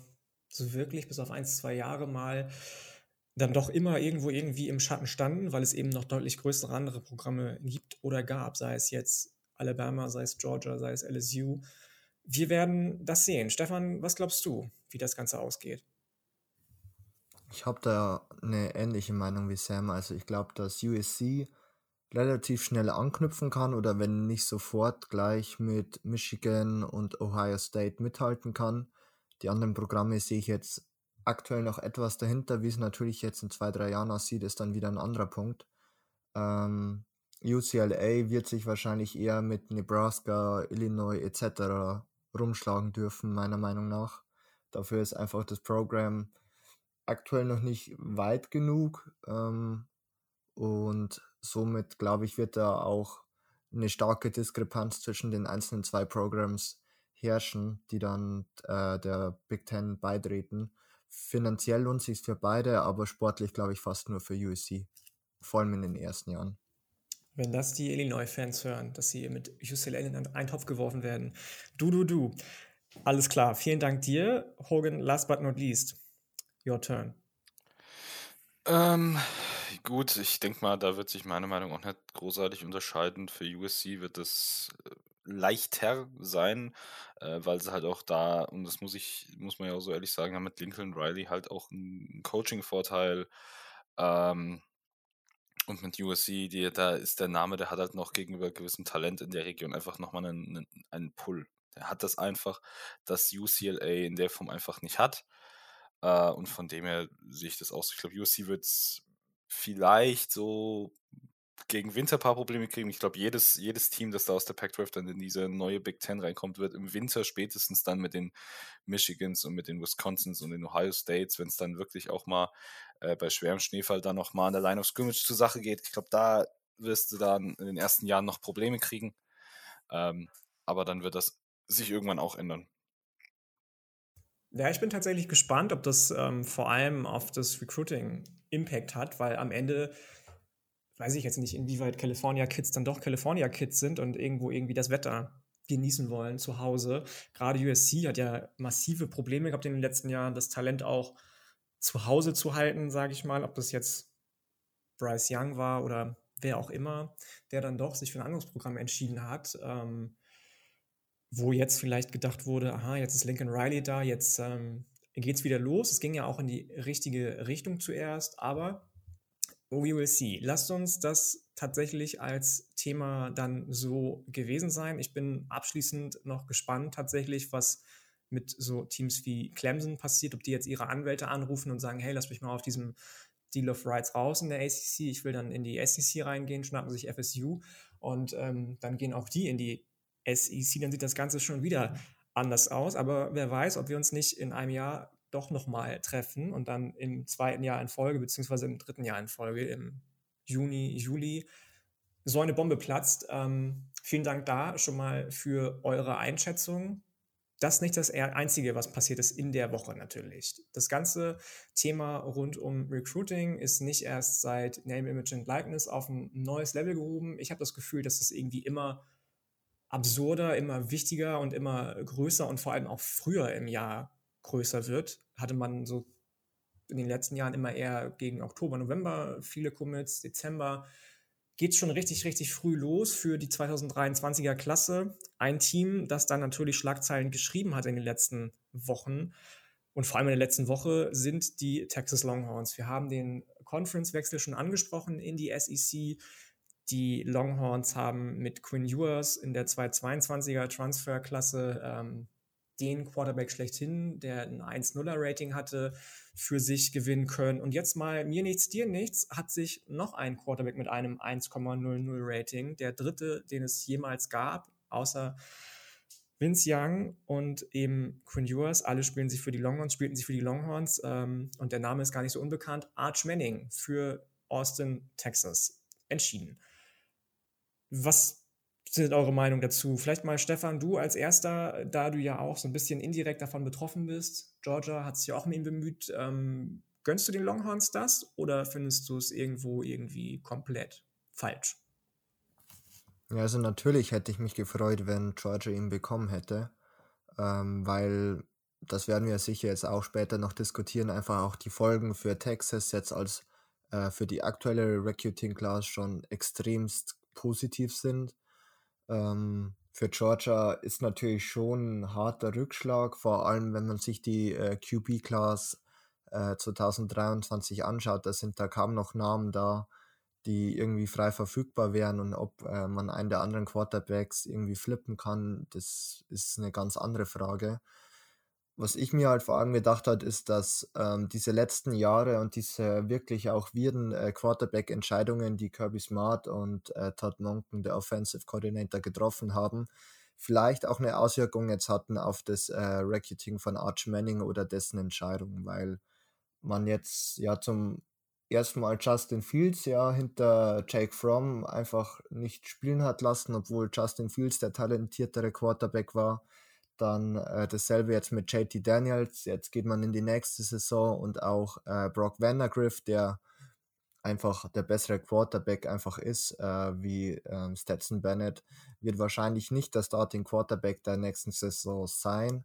so wirklich bis auf ein, zwei Jahre mal dann doch immer irgendwo irgendwie im Schatten standen, weil es eben noch deutlich größere andere Programme gibt oder gab, sei es jetzt Alabama, sei es Georgia, sei es LSU. Wir werden das sehen. Stefan, was glaubst du, wie das Ganze ausgeht? Ich habe da eine ähnliche Meinung wie Sam. Also ich glaube, dass USC relativ schnell anknüpfen kann oder wenn nicht sofort gleich mit Michigan und Ohio State mithalten kann. Die anderen Programme sehe ich jetzt aktuell noch etwas dahinter. Wie es natürlich jetzt in zwei, drei Jahren aussieht, ist dann wieder ein anderer Punkt. Ähm, UCLA wird sich wahrscheinlich eher mit Nebraska, Illinois etc. rumschlagen dürfen, meiner Meinung nach. Dafür ist einfach das Programm aktuell noch nicht weit genug. Ähm, und somit, glaube ich, wird da auch eine starke Diskrepanz zwischen den einzelnen zwei Programs herrschen, die dann äh, der Big Ten beitreten. Finanziell lohnt sich für beide, aber sportlich glaube ich fast nur für USC. Vor allem in den ersten Jahren. Wenn das die Illinois-Fans hören, dass sie mit UCLA in einen Topf geworfen werden. Du, du, du. Alles klar. Vielen Dank dir. Hogan, last but not least. Your turn. Ähm, gut, ich denke mal, da wird sich meine Meinung auch nicht großartig unterscheiden. Für USC wird es leichter sein, äh, weil sie halt auch da, und das muss ich, muss man ja auch so ehrlich sagen, haben mit Lincoln Riley halt auch einen Coaching-Vorteil. Ähm, und mit USC, die, da ist der Name, der hat halt noch gegenüber gewissem Talent in der Region einfach nochmal einen, einen, Pull. Der hat das einfach, das UCLA in der Form einfach nicht hat. Äh, und von dem her sehe ich das aus. Ich glaube, USC wird vielleicht so gegen Winter ein paar Probleme kriegen. Ich glaube, jedes, jedes Team, das da aus der Pac-12 dann in diese neue Big Ten reinkommt, wird im Winter spätestens dann mit den Michigans und mit den Wisconsins und den Ohio States, wenn es dann wirklich auch mal äh, bei schwerem Schneefall dann noch mal an der Line of Scrimmage zur Sache geht. Ich glaube, da wirst du dann in den ersten Jahren noch Probleme kriegen. Ähm, aber dann wird das sich irgendwann auch ändern. Ja, ich bin tatsächlich gespannt, ob das ähm, vor allem auf das Recruiting Impact hat, weil am Ende weiß ich jetzt nicht, inwieweit California Kids dann doch California Kids sind und irgendwo irgendwie das Wetter genießen wollen zu Hause. Gerade USC hat ja massive Probleme gehabt in den letzten Jahren, das Talent auch zu Hause zu halten, sage ich mal, ob das jetzt Bryce Young war oder wer auch immer, der dann doch sich für ein anderes Programm entschieden hat. Ähm, wo jetzt vielleicht gedacht wurde, aha, jetzt ist Lincoln Riley da, jetzt ähm, geht es wieder los. Es ging ja auch in die richtige Richtung zuerst, aber we will see. Lasst uns das tatsächlich als Thema dann so gewesen sein. Ich bin abschließend noch gespannt tatsächlich, was mit so Teams wie Clemson passiert, ob die jetzt ihre Anwälte anrufen und sagen, hey, lass mich mal auf diesem Deal of Rights raus in der ACC, ich will dann in die SEC reingehen, schnappen sich FSU und ähm, dann gehen auch die in die SEC, dann sieht das Ganze schon wieder anders aus. Aber wer weiß, ob wir uns nicht in einem Jahr doch nochmal treffen und dann im zweiten Jahr in Folge, beziehungsweise im dritten Jahr in Folge, im Juni, Juli, so eine Bombe platzt. Ähm, vielen Dank da schon mal für eure Einschätzung. Das ist nicht das Einzige, was passiert ist in der Woche natürlich. Das ganze Thema rund um Recruiting ist nicht erst seit Name, Image and Likeness auf ein neues Level gehoben. Ich habe das Gefühl, dass das irgendwie immer absurder, immer wichtiger und immer größer und vor allem auch früher im Jahr größer wird. Hatte man so in den letzten Jahren immer eher gegen Oktober, November viele Commits, Dezember geht schon richtig, richtig früh los für die 2023er Klasse. Ein Team, das dann natürlich Schlagzeilen geschrieben hat in den letzten Wochen und vor allem in der letzten Woche sind die Texas Longhorns. Wir haben den Conference-Wechsel schon angesprochen in die SEC. Die Longhorns haben mit Quinn Ewers in der 222er Transferklasse ähm, den Quarterback schlechthin, der ein 1-0er-Rating hatte, für sich gewinnen können. Und jetzt mal mir nichts, dir nichts, hat sich noch ein Quarterback mit einem 1,00-Rating, der dritte, den es jemals gab, außer Vince Young und eben Quinn Ewers, alle spielen sich für die Longhorns, spielten sich für die Longhorns ähm, und der Name ist gar nicht so unbekannt, Arch Manning für Austin, Texas, entschieden. Was sind eure Meinung dazu? Vielleicht mal Stefan, du als erster, da du ja auch so ein bisschen indirekt davon betroffen bist. Georgia hat sich ja auch um ihn bemüht. Ähm, gönnst du den Longhorns das oder findest du es irgendwo irgendwie komplett falsch? Ja, also natürlich hätte ich mich gefreut, wenn Georgia ihn bekommen hätte, ähm, weil das werden wir sicher jetzt auch später noch diskutieren, einfach auch die Folgen für Texas jetzt als äh, für die aktuelle Recruiting Class schon extremst positiv sind. Ähm, für Georgia ist natürlich schon ein harter Rückschlag, vor allem wenn man sich die äh, QB-Class äh, 2023 anschaut. Da sind da kaum noch Namen da, die irgendwie frei verfügbar wären und ob äh, man einen der anderen Quarterbacks irgendwie flippen kann, das ist eine ganz andere Frage was ich mir halt vor allem gedacht hat, ist, dass ähm, diese letzten Jahre und diese wirklich auch wirden äh, Quarterback-Entscheidungen, die Kirby Smart und äh, Todd Monken, der Offensive Coordinator, getroffen haben, vielleicht auch eine Auswirkung jetzt hatten auf das äh, Recruiting von Arch Manning oder dessen Entscheidung, weil man jetzt ja zum ersten Mal Justin Fields ja hinter Jake Fromm einfach nicht spielen hat lassen, obwohl Justin Fields der talentiertere Quarterback war dann äh, dasselbe jetzt mit JT Daniels. Jetzt geht man in die nächste Saison und auch äh, Brock Vandergriff, der einfach der bessere Quarterback einfach ist, äh, wie ähm, Stetson Bennett, wird wahrscheinlich nicht der Starting Quarterback der nächsten Saison sein.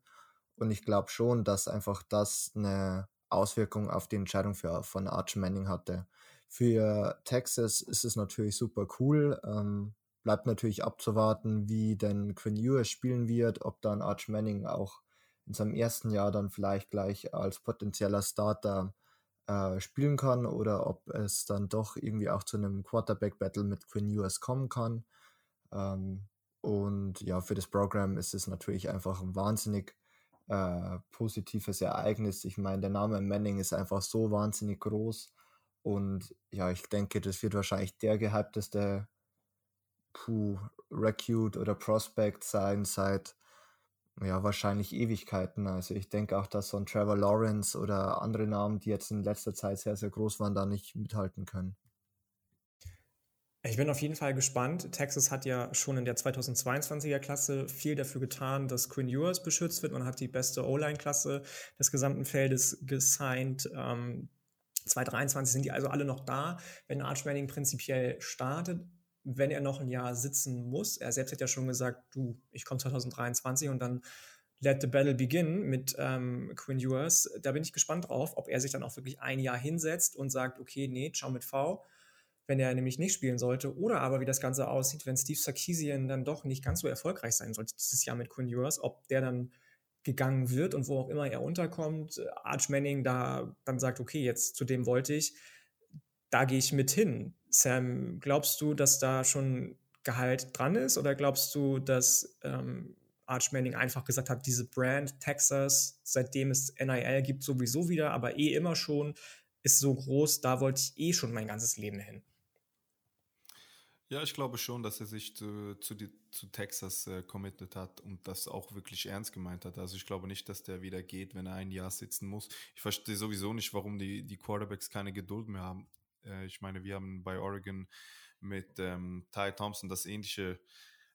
Und ich glaube schon, dass einfach das eine Auswirkung auf die Entscheidung für, von Arch Manning hatte. Für Texas ist es natürlich super cool. Ähm, Bleibt natürlich abzuwarten, wie denn Quinn Ewers spielen wird, ob dann Arch Manning auch in seinem ersten Jahr dann vielleicht gleich als potenzieller Starter äh, spielen kann oder ob es dann doch irgendwie auch zu einem Quarterback-Battle mit Quinn Ewers kommen kann. Ähm, und ja, für das Programm ist es natürlich einfach ein wahnsinnig äh, positives Ereignis. Ich meine, der Name Manning ist einfach so wahnsinnig groß. Und ja, ich denke, das wird wahrscheinlich der gehypteste puh, Recute oder Prospect sein seit ja, wahrscheinlich Ewigkeiten. Also ich denke auch, dass so ein Trevor Lawrence oder andere Namen, die jetzt in letzter Zeit sehr, sehr groß waren, da nicht mithalten können. Ich bin auf jeden Fall gespannt. Texas hat ja schon in der 2022er Klasse viel dafür getan, dass Quinn Ewers beschützt wird. Man hat die beste O-Line-Klasse des gesamten Feldes gesigned. Ähm, 2023 sind die also alle noch da, wenn Arch Manning prinzipiell startet wenn er noch ein Jahr sitzen muss. Er selbst hat ja schon gesagt, du, ich komme 2023 und dann let the battle begin mit ähm, Quinn Ewers. Da bin ich gespannt drauf, ob er sich dann auch wirklich ein Jahr hinsetzt und sagt, okay, nee, ciao mit V, wenn er nämlich nicht spielen sollte. Oder aber wie das Ganze aussieht, wenn Steve Sarkisian dann doch nicht ganz so erfolgreich sein sollte dieses Jahr mit Quinn Ewers, ob der dann gegangen wird und wo auch immer er unterkommt, Arch Manning da dann sagt, okay, jetzt zu dem wollte ich, da gehe ich mit hin. Sam, glaubst du, dass da schon Gehalt dran ist oder glaubst du, dass ähm, Arch Manning einfach gesagt hat, diese Brand Texas, seitdem es NIL gibt, sowieso wieder, aber eh immer schon, ist so groß, da wollte ich eh schon mein ganzes Leben hin? Ja, ich glaube schon, dass er sich zu, zu, die, zu Texas äh, committed hat und das auch wirklich ernst gemeint hat. Also ich glaube nicht, dass der wieder geht, wenn er ein Jahr sitzen muss. Ich verstehe sowieso nicht, warum die, die Quarterbacks keine Geduld mehr haben. Äh, ich meine, wir haben bei Oregon mit ähm, Ty Thompson das ähnliche,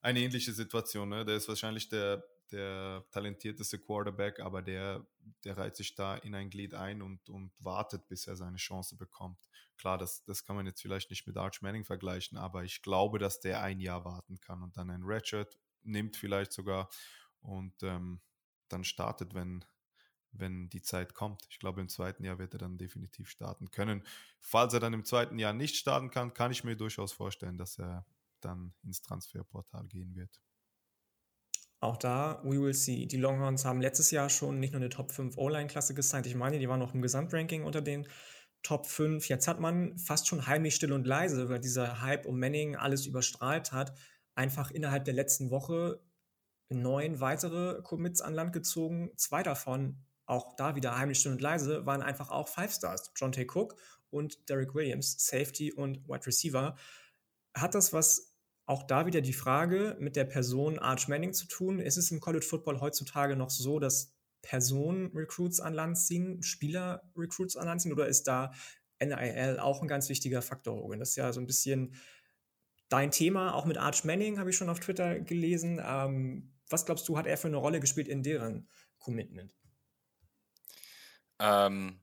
eine ähnliche Situation. Ne? Der ist wahrscheinlich der, der talentierteste Quarterback, aber der, der reiht sich da in ein Glied ein und, und wartet, bis er seine Chance bekommt. Klar, das, das kann man jetzt vielleicht nicht mit Arch Manning vergleichen, aber ich glaube, dass der ein Jahr warten kann und dann ein Redshirt nimmt vielleicht sogar und ähm, dann startet, wenn, wenn die Zeit kommt. Ich glaube, im zweiten Jahr wird er dann definitiv starten können. Falls er dann im zweiten Jahr nicht starten kann, kann ich mir durchaus vorstellen, dass er dann ins Transferportal gehen wird. Auch da, we will see. Die Longhorns haben letztes Jahr schon nicht nur eine Top 5 O-Line-Klasse gesigned, ich meine, die waren noch im Gesamtranking unter den Top 5. Jetzt hat man fast schon heimlich still und leise, weil dieser Hype um Manning alles überstrahlt hat, einfach innerhalb der letzten Woche neun weitere Commits an Land gezogen. Zwei davon, auch da wieder heimlich still und leise, waren einfach auch Five Stars. John Tay Cook und Derek Williams, Safety und Wide Receiver. Hat das was auch da wieder die Frage mit der Person Arch Manning zu tun? Ist es im College Football heutzutage noch so, dass Personen Recruits an Land ziehen, Spieler Recruits an Land ziehen oder ist da NIL auch ein ganz wichtiger Faktor, Hogan? Das ist ja so ein bisschen dein Thema, auch mit Arch Manning habe ich schon auf Twitter gelesen. Ähm, was glaubst du, hat er für eine Rolle gespielt in deren Commitment? Ähm,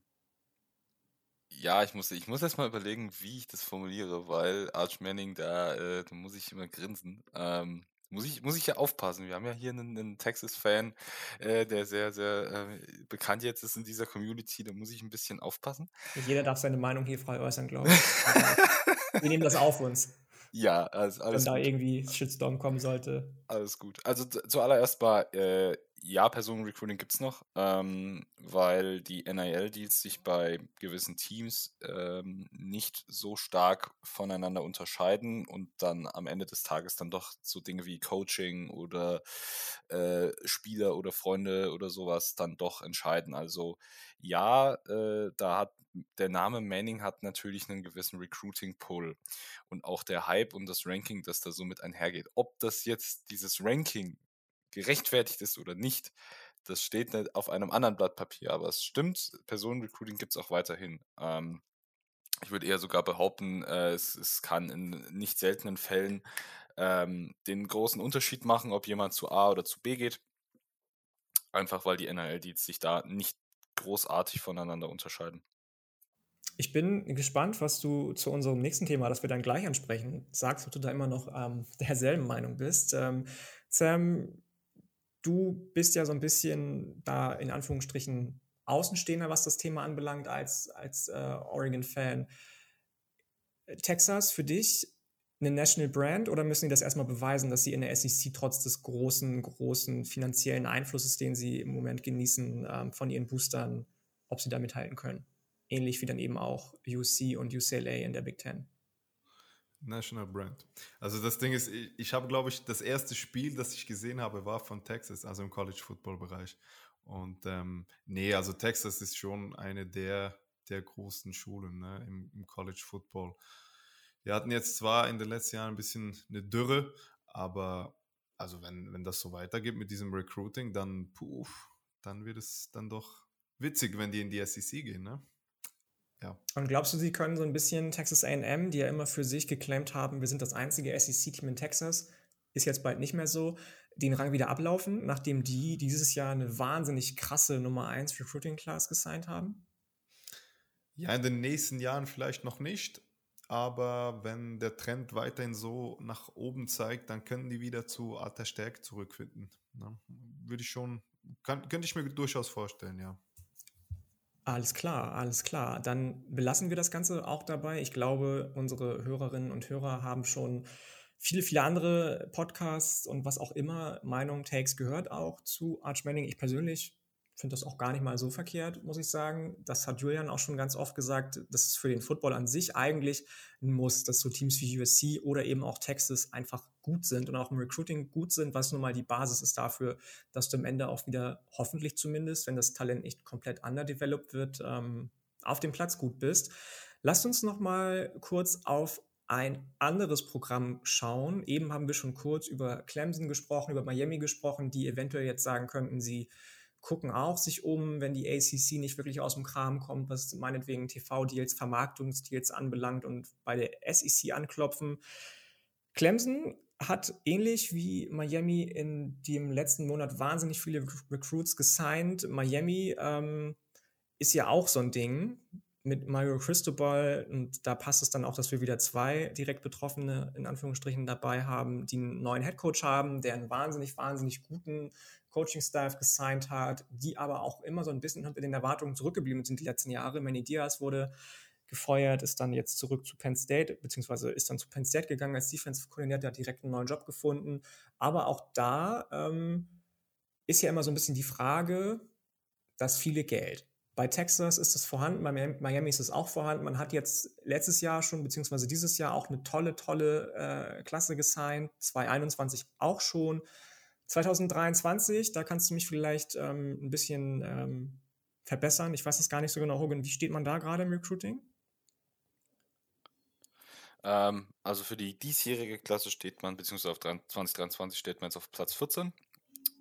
ja, ich muss, ich muss erst mal überlegen, wie ich das formuliere, weil Arch Manning, da, äh, da muss ich immer grinsen. Ähm, muss ich, muss ich ja aufpassen. Wir haben ja hier einen, einen Texas-Fan, äh, der sehr, sehr äh, bekannt jetzt ist in dieser Community. Da muss ich ein bisschen aufpassen. Jeder darf seine Meinung hier frei äußern, glaube ich. Wir nehmen das auf uns. Ja, also alles Wenn da gut. irgendwie Shitstorm kommen sollte. Alles gut. Also zuallererst mal, äh, ja, Personenrecruiting gibt es noch, ähm, weil die NIL-Deals sich bei gewissen Teams ähm, nicht so stark voneinander unterscheiden und dann am Ende des Tages dann doch so Dinge wie Coaching oder äh, Spieler oder Freunde oder sowas dann doch entscheiden. Also ja, äh, da hat der Name Manning hat natürlich einen gewissen Recruiting-Pull und auch der Hype und das Ranking, das da so mit einhergeht. Ob das jetzt dieses Ranking gerechtfertigt ist oder nicht, das steht nicht auf einem anderen Blatt Papier. Aber es stimmt, Personenrecruiting gibt es auch weiterhin. Ähm, ich würde eher sogar behaupten, äh, es, es, kann in nicht seltenen Fällen ähm, den großen Unterschied machen, ob jemand zu A oder zu B geht. Einfach weil die NRL-Deals sich da nicht großartig voneinander unterscheiden. Ich bin gespannt, was du zu unserem nächsten Thema, das wir dann gleich ansprechen, sagst, ob du da immer noch ähm, derselben Meinung bist. Ähm, Sam, du bist ja so ein bisschen da in Anführungsstrichen Außenstehender, was das Thema anbelangt, als, als äh, Oregon-Fan. Texas für dich eine National Brand oder müssen die das erstmal beweisen, dass sie in der SEC trotz des großen, großen finanziellen Einflusses, den sie im Moment genießen, ähm, von ihren Boostern, ob sie da mithalten können? Ähnlich wie dann eben auch UC und UCLA in der Big Ten. National Brand. Also das Ding ist, ich, ich habe, glaube ich, das erste Spiel, das ich gesehen habe, war von Texas, also im College Football Bereich. Und ähm, nee, also Texas ist schon eine der, der großen Schulen ne, im, im College Football. Wir hatten jetzt zwar in den letzten Jahren ein bisschen eine Dürre, aber also wenn, wenn das so weitergeht mit diesem Recruiting, dann, puh, dann wird es dann doch witzig, wenn die in die SEC gehen, ne? Ja. Und glaubst du, sie können so ein bisschen Texas AM, die ja immer für sich geclaimt haben, wir sind das einzige SEC-Team in Texas, ist jetzt bald nicht mehr so, den Rang wieder ablaufen, nachdem die dieses Jahr eine wahnsinnig krasse Nummer 1 Recruiting Class gesigned haben? Ja, in den nächsten Jahren vielleicht noch nicht, aber wenn der Trend weiterhin so nach oben zeigt, dann können die wieder zu alter Stärke zurückfinden. Ne? Würde ich schon, kann, könnte ich mir durchaus vorstellen, ja. Alles klar, alles klar. Dann belassen wir das Ganze auch dabei. Ich glaube, unsere Hörerinnen und Hörer haben schon viele, viele andere Podcasts und was auch immer, Meinung, Takes gehört auch zu Arch Manning. Ich persönlich finde das auch gar nicht mal so verkehrt, muss ich sagen. Das hat Julian auch schon ganz oft gesagt. Das ist für den Football an sich eigentlich ein Muss, dass so Teams wie USC oder eben auch Texas einfach gut sind und auch im Recruiting gut sind, was nun mal die Basis ist dafür, dass du am Ende auch wieder hoffentlich zumindest, wenn das Talent nicht komplett underdeveloped wird, ähm, auf dem Platz gut bist. Lasst uns noch mal kurz auf ein anderes Programm schauen. Eben haben wir schon kurz über Clemson gesprochen, über Miami gesprochen, die eventuell jetzt sagen könnten, sie gucken auch sich um, wenn die ACC nicht wirklich aus dem Kram kommt, was meinetwegen TV-Deals, Vermarktungsdeals anbelangt und bei der SEC anklopfen. Clemson hat ähnlich wie Miami in dem letzten Monat wahnsinnig viele Recruits gesigned. Miami ähm, ist ja auch so ein Ding mit Mario Cristobal und da passt es dann auch, dass wir wieder zwei direkt Betroffene in Anführungsstrichen dabei haben, die einen neuen Headcoach haben, der einen wahnsinnig, wahnsinnig guten Coaching-Staff gesigned hat, die aber auch immer so ein bisschen hinter den Erwartungen zurückgeblieben sind die letzten Jahre. Manny Diaz wurde gefeuert, ist dann jetzt zurück zu Penn State, beziehungsweise ist dann zu Penn State gegangen als Defensive-Koordinator, hat direkt einen neuen Job gefunden. Aber auch da ähm, ist ja immer so ein bisschen die Frage, das viele Geld. Bei Texas ist es vorhanden, bei Miami ist es auch vorhanden. Man hat jetzt letztes Jahr schon, beziehungsweise dieses Jahr auch eine tolle, tolle äh, Klasse gesigned, 2021 auch schon. 2023, da kannst du mich vielleicht ähm, ein bisschen ähm, verbessern. Ich weiß es gar nicht so genau, Hogan. Wie steht man da gerade im Recruiting? Ähm, also für die diesjährige Klasse steht man, beziehungsweise auf 2023 steht man jetzt auf Platz 14.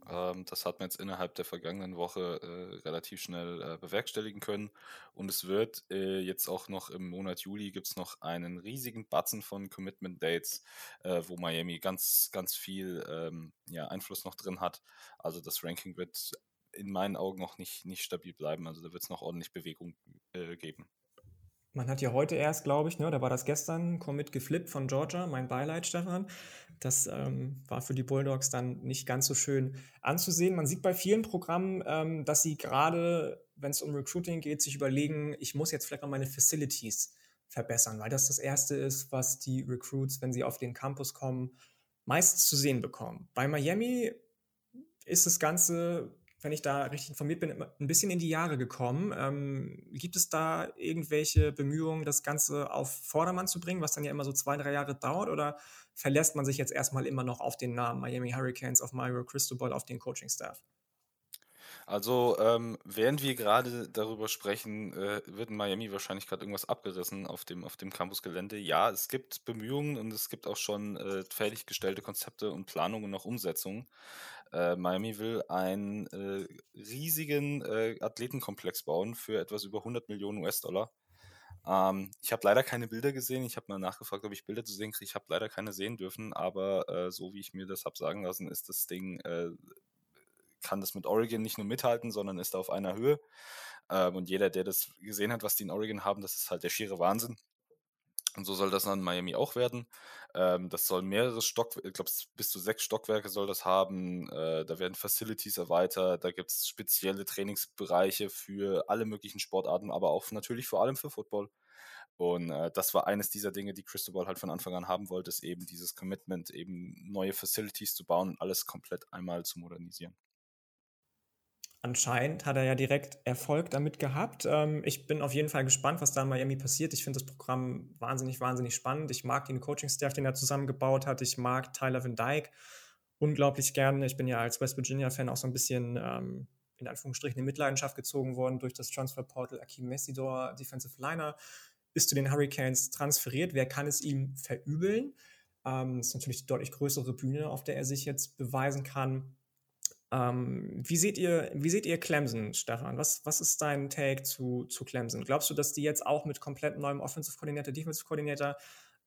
Ähm, das hat man jetzt innerhalb der vergangenen Woche äh, relativ schnell äh, bewerkstelligen können. Und es wird äh, jetzt auch noch im Monat Juli gibt es noch einen riesigen Batzen von Commitment Dates, äh, wo Miami ganz, ganz viel ähm, ja, Einfluss noch drin hat. Also das Ranking wird in meinen Augen noch nicht, nicht stabil bleiben. Also da wird es noch ordentlich Bewegung äh, geben. Man hat ja heute erst, glaube ich, ne, da war das gestern, Commit geflippt von Georgia, mein Beileid, Stefan. Das ähm, war für die Bulldogs dann nicht ganz so schön anzusehen. Man sieht bei vielen Programmen, ähm, dass sie gerade, wenn es um Recruiting geht, sich überlegen, ich muss jetzt vielleicht noch meine Facilities verbessern, weil das das Erste ist, was die Recruits, wenn sie auf den Campus kommen, meistens zu sehen bekommen. Bei Miami ist das Ganze wenn ich da richtig informiert bin, ein bisschen in die Jahre gekommen. Ähm, gibt es da irgendwelche Bemühungen, das Ganze auf Vordermann zu bringen, was dann ja immer so zwei, drei Jahre dauert? Oder verlässt man sich jetzt erstmal immer noch auf den Namen Miami Hurricanes, auf Mario Cristobal, auf den Coaching-Staff? Also, ähm, während wir gerade darüber sprechen, äh, wird in Miami wahrscheinlich gerade irgendwas abgerissen auf dem, auf dem Campusgelände. Ja, es gibt Bemühungen und es gibt auch schon äh, fertiggestellte Konzepte und Planungen und auch Umsetzungen. Äh, Miami will einen äh, riesigen äh, Athletenkomplex bauen für etwas über 100 Millionen US-Dollar. Ähm, ich habe leider keine Bilder gesehen. Ich habe mal nachgefragt, ob ich Bilder zu sehen kriege. Ich habe leider keine sehen dürfen, aber äh, so wie ich mir das habe sagen lassen, ist das Ding, kann das mit Oregon nicht nur mithalten, sondern ist da auf einer Höhe. Ähm, und jeder, der das gesehen hat, was die in Oregon haben, das ist halt der schiere Wahnsinn. Und so soll das dann in Miami auch werden. Ähm, das soll mehrere Stockwerke, ich glaube, bis zu sechs Stockwerke soll das haben. Äh, da werden Facilities erweitert, da gibt es spezielle Trainingsbereiche für alle möglichen Sportarten, aber auch natürlich vor allem für Football. Und äh, das war eines dieser Dinge, die Cristobal halt von Anfang an haben wollte, ist eben dieses Commitment, eben neue Facilities zu bauen und alles komplett einmal zu modernisieren anscheinend hat er ja direkt Erfolg damit gehabt. Ähm, ich bin auf jeden Fall gespannt, was da in Miami passiert. Ich finde das Programm wahnsinnig, wahnsinnig spannend. Ich mag den Coaching-Staff, den er zusammengebaut hat. Ich mag Tyler Van Dyke unglaublich gerne. Ich bin ja als West Virginia-Fan auch so ein bisschen ähm, in Anführungsstrichen in Mitleidenschaft gezogen worden durch das Transferportal Akim Messidor, Defensive Liner, ist zu den Hurricanes transferiert. Wer kann es ihm verübeln? Ähm, das ist natürlich die deutlich größere Bühne, auf der er sich jetzt beweisen kann. Ähm, wie, seht ihr, wie seht ihr Clemson, Stefan? Was, was ist dein Take zu, zu Clemson? Glaubst du, dass die jetzt auch mit komplett neuem Offensive Coordinator, Defensive Coordinator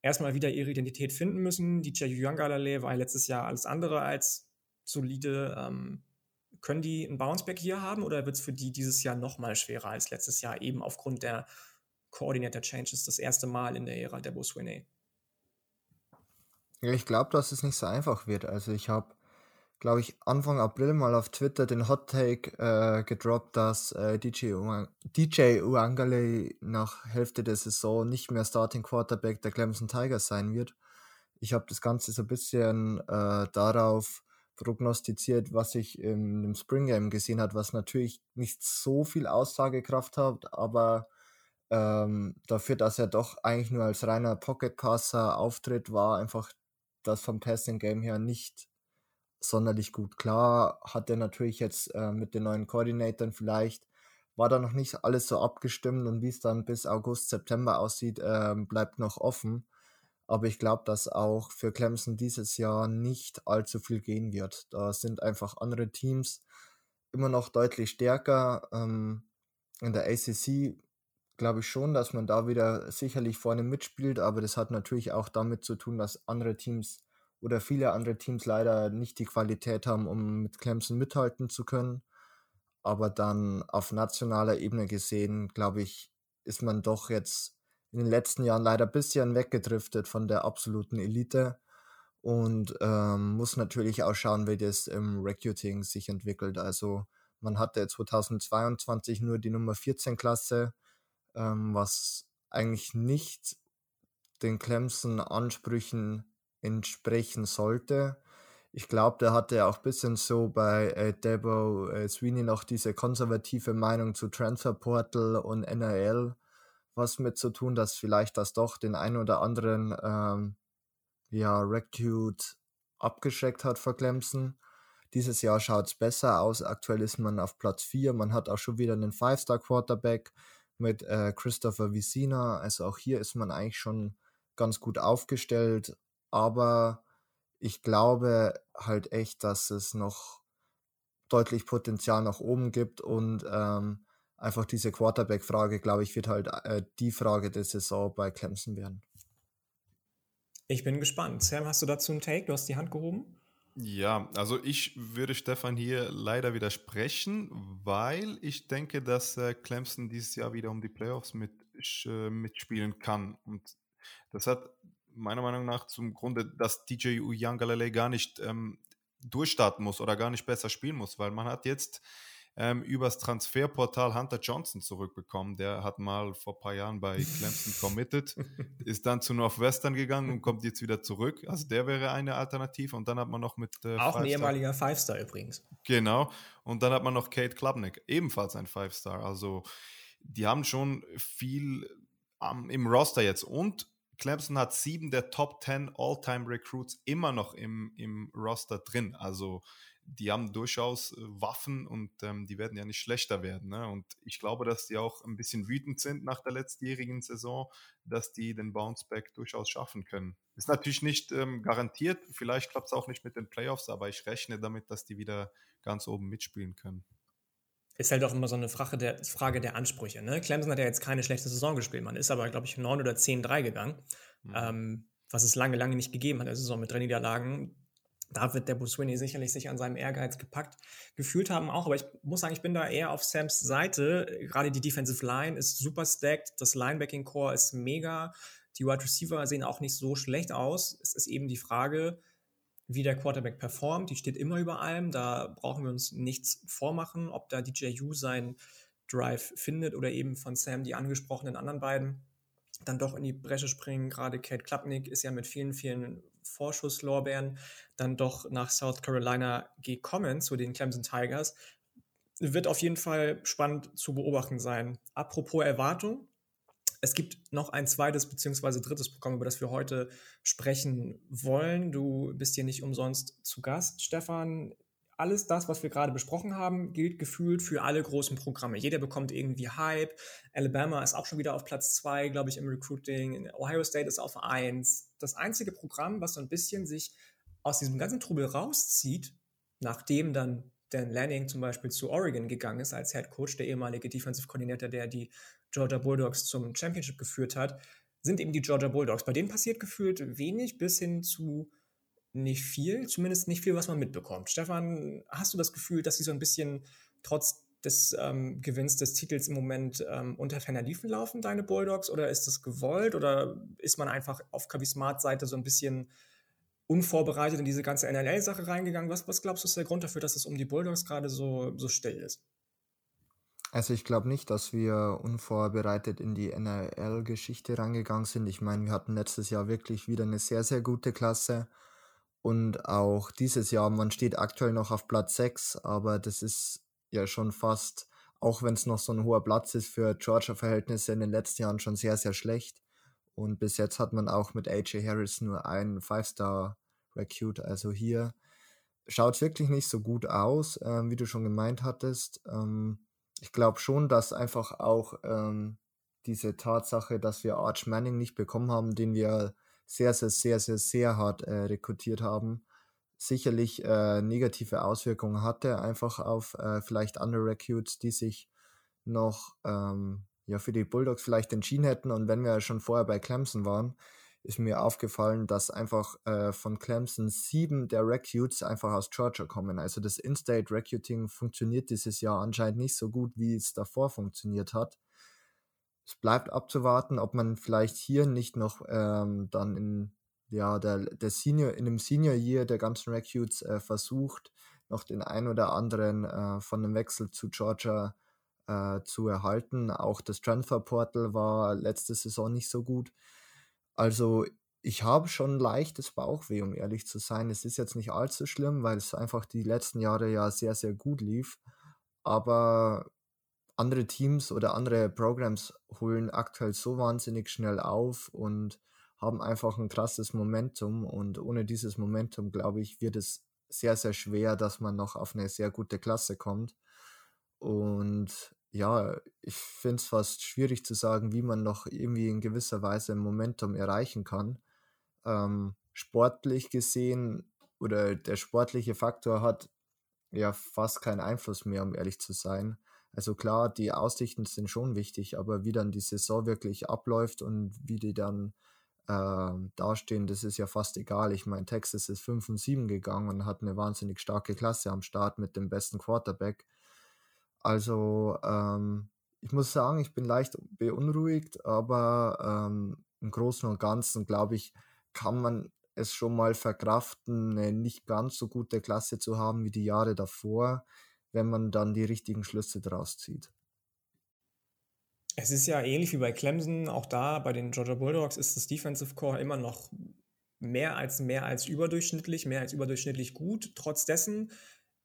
erstmal wieder ihre Identität finden müssen? DJ Yuangalale war letztes Jahr alles andere als solide. Ähm, können die einen Bounceback hier haben oder wird es für die dieses Jahr noch mal schwerer als letztes Jahr, eben aufgrund der Coordinator Changes das erste Mal in der Ära der Buswinne? Ja, ich glaube, dass es nicht so einfach wird. Also ich habe glaube ich, Anfang April mal auf Twitter den Hot Take äh, gedroppt, dass äh, DJ, Uang DJ Uangale nach Hälfte der Saison nicht mehr Starting Quarterback der Clemson Tigers sein wird. Ich habe das Ganze so ein bisschen äh, darauf prognostiziert, was ich im, im Spring Game gesehen hat, was natürlich nicht so viel Aussagekraft hat, aber ähm, dafür, dass er doch eigentlich nur als reiner Pocket Passer auftritt, war einfach das vom Passing Game her nicht sonderlich gut. Klar hat er natürlich jetzt äh, mit den neuen Koordinatoren vielleicht, war da noch nicht alles so abgestimmt und wie es dann bis August, September aussieht, äh, bleibt noch offen. Aber ich glaube, dass auch für Clemson dieses Jahr nicht allzu viel gehen wird. Da sind einfach andere Teams immer noch deutlich stärker. Ähm, in der ACC glaube ich schon, dass man da wieder sicherlich vorne mitspielt, aber das hat natürlich auch damit zu tun, dass andere Teams oder viele andere Teams leider nicht die Qualität haben, um mit Clemson mithalten zu können. Aber dann auf nationaler Ebene gesehen, glaube ich, ist man doch jetzt in den letzten Jahren leider ein bisschen weggedriftet von der absoluten Elite und ähm, muss natürlich auch schauen, wie das im Recruiting sich entwickelt. Also man hatte 2022 nur die Nummer 14 Klasse, ähm, was eigentlich nicht den Clemson Ansprüchen entsprechen sollte. Ich glaube, der hatte auch ein bisschen so bei äh, Debo äh, Sweeney noch diese konservative Meinung zu Transfer Portal und NRL was mit zu tun, dass vielleicht das doch den einen oder anderen ähm, ja, Recruit abgeschreckt hat vor Clemson. Dieses Jahr schaut es besser aus. Aktuell ist man auf Platz 4. Man hat auch schon wieder einen Five-Star-Quarterback mit äh, Christopher Vicina. Also auch hier ist man eigentlich schon ganz gut aufgestellt. Aber ich glaube halt echt, dass es noch deutlich Potenzial nach oben gibt und ähm, einfach diese Quarterback-Frage, glaube ich, wird halt äh, die Frage der Saison bei Clemson werden. Ich bin gespannt. Sam, hast du dazu einen Take? Du hast die Hand gehoben. Ja, also ich würde Stefan hier leider widersprechen, weil ich denke, dass äh, Clemson dieses Jahr wieder um die Playoffs mit, äh, mitspielen kann. Und das hat meiner Meinung nach zum Grunde, dass DJ Uyangalele gar nicht ähm, durchstarten muss oder gar nicht besser spielen muss, weil man hat jetzt ähm, übers Transferportal Hunter Johnson zurückbekommen. Der hat mal vor ein paar Jahren bei Clemson committed, ist dann zu Northwestern gegangen und kommt jetzt wieder zurück. Also der wäre eine Alternative. Und dann hat man noch mit. Äh, Auch ein ehemaliger Five-Star übrigens. Genau. Und dann hat man noch Kate Klubnik, ebenfalls ein Five-Star. Also die haben schon viel ähm, im Roster jetzt. Und Clemson hat sieben der Top 10 All-Time Recruits immer noch im, im Roster drin. Also die haben durchaus äh, Waffen und ähm, die werden ja nicht schlechter werden. Ne? Und ich glaube, dass die auch ein bisschen wütend sind nach der letztjährigen Saison, dass die den Bounceback durchaus schaffen können. Ist natürlich nicht ähm, garantiert, vielleicht klappt es auch nicht mit den Playoffs, aber ich rechne damit, dass die wieder ganz oben mitspielen können. Ist halt auch immer so eine Frage der, Frage der Ansprüche. Ne? Clemson hat ja jetzt keine schlechte Saison gespielt. Man ist aber, glaube ich, 9 oder 10-3 gegangen, mhm. ähm, was es lange, lange nicht gegeben hat, der Saison mit drei Niederlagen da wird der Buswini sicherlich sich an seinem Ehrgeiz gepackt gefühlt haben auch. Aber ich muss sagen, ich bin da eher auf Sams Seite. Gerade die Defensive Line ist super stacked. Das Linebacking Core ist mega. Die Wide Receiver sehen auch nicht so schlecht aus. Es ist eben die Frage, wie der Quarterback performt. Die steht immer über allem. Da brauchen wir uns nichts vormachen, ob da DJU sein Drive findet oder eben von Sam die angesprochenen anderen beiden dann doch in die Bresche springen. Gerade Kate Klapnick ist ja mit vielen, vielen Vorschusslorbeeren dann doch nach South Carolina gekommen zu den Clemson Tigers. Wird auf jeden Fall spannend zu beobachten sein. Apropos Erwartung, es gibt noch ein zweites bzw. drittes Programm, über das wir heute sprechen wollen. Du bist hier nicht umsonst zu Gast, Stefan alles das, was wir gerade besprochen haben, gilt gefühlt für alle großen Programme. Jeder bekommt irgendwie Hype. Alabama ist auch schon wieder auf Platz zwei, glaube ich, im Recruiting. Ohio State ist auf eins. Das einzige Programm, was so ein bisschen sich aus diesem ganzen Trubel rauszieht, nachdem dann Dan Lanning zum Beispiel zu Oregon gegangen ist als Head Coach, der ehemalige Defensive Coordinator, der die Georgia Bulldogs zum Championship geführt hat, sind eben die Georgia Bulldogs. Bei denen passiert gefühlt wenig bis hin zu nicht viel, zumindest nicht viel, was man mitbekommt. Stefan, hast du das Gefühl, dass sie so ein bisschen trotz des ähm, Gewinns des Titels im Moment ähm, unter ferner Liefen laufen, deine Bulldogs, oder ist das gewollt oder ist man einfach auf Kavi Smart Seite so ein bisschen unvorbereitet in diese ganze NLL-Sache reingegangen? Was, was glaubst du ist der Grund dafür, dass es um die Bulldogs gerade so, so still ist? Also ich glaube nicht, dass wir unvorbereitet in die NRL-Geschichte reingegangen sind. Ich meine, wir hatten letztes Jahr wirklich wieder eine sehr, sehr gute Klasse. Und auch dieses Jahr, man steht aktuell noch auf Platz 6, aber das ist ja schon fast, auch wenn es noch so ein hoher Platz ist für Georgia-Verhältnisse in den letzten Jahren schon sehr, sehr schlecht. Und bis jetzt hat man auch mit AJ Harris nur einen Five-Star-Recruit. Also hier schaut es wirklich nicht so gut aus, ähm, wie du schon gemeint hattest. Ähm, ich glaube schon, dass einfach auch ähm, diese Tatsache, dass wir Arch Manning nicht bekommen haben, den wir sehr, sehr, sehr, sehr, sehr hart äh, rekrutiert haben, sicherlich äh, negative Auswirkungen hatte, einfach auf äh, vielleicht andere Recruits, die sich noch ähm, ja, für die Bulldogs vielleicht entschieden hätten. Und wenn wir schon vorher bei Clemson waren, ist mir aufgefallen, dass einfach äh, von Clemson sieben der Recruits einfach aus Georgia kommen. Also das In-State Recruiting funktioniert dieses Jahr anscheinend nicht so gut, wie es davor funktioniert hat es bleibt abzuwarten, ob man vielleicht hier nicht noch ähm, dann in ja, der, der Senior, in dem Senior Year der ganzen Recruits äh, versucht, noch den ein oder anderen äh, von dem Wechsel zu Georgia äh, zu erhalten. Auch das Transfer Portal war letzte Saison nicht so gut. Also ich habe schon leichtes Bauchweh, um ehrlich zu sein. Es ist jetzt nicht allzu schlimm, weil es einfach die letzten Jahre ja sehr, sehr gut lief. Aber andere Teams oder andere Programs holen aktuell so wahnsinnig schnell auf und haben einfach ein krasses Momentum und ohne dieses Momentum, glaube ich, wird es sehr, sehr schwer, dass man noch auf eine sehr gute Klasse kommt. Und ja, ich finde es fast schwierig zu sagen, wie man noch irgendwie in gewisser Weise Momentum erreichen kann. Ähm, sportlich gesehen oder der sportliche Faktor hat ja fast keinen Einfluss mehr, um ehrlich zu sein. Also klar, die Aussichten sind schon wichtig, aber wie dann die Saison wirklich abläuft und wie die dann äh, dastehen, das ist ja fast egal. Ich meine, Texas ist 5 und 7 gegangen und hat eine wahnsinnig starke Klasse am Start mit dem besten Quarterback. Also ähm, ich muss sagen, ich bin leicht beunruhigt, aber ähm, im Großen und Ganzen, glaube ich, kann man es schon mal verkraften, eine nicht ganz so gute Klasse zu haben wie die Jahre davor, wenn man dann die richtigen Schlüsse draus zieht. Es ist ja ähnlich wie bei Clemson, auch da bei den Georgia Bulldogs ist das Defensive Core immer noch mehr als mehr als überdurchschnittlich, mehr als überdurchschnittlich gut. Trotz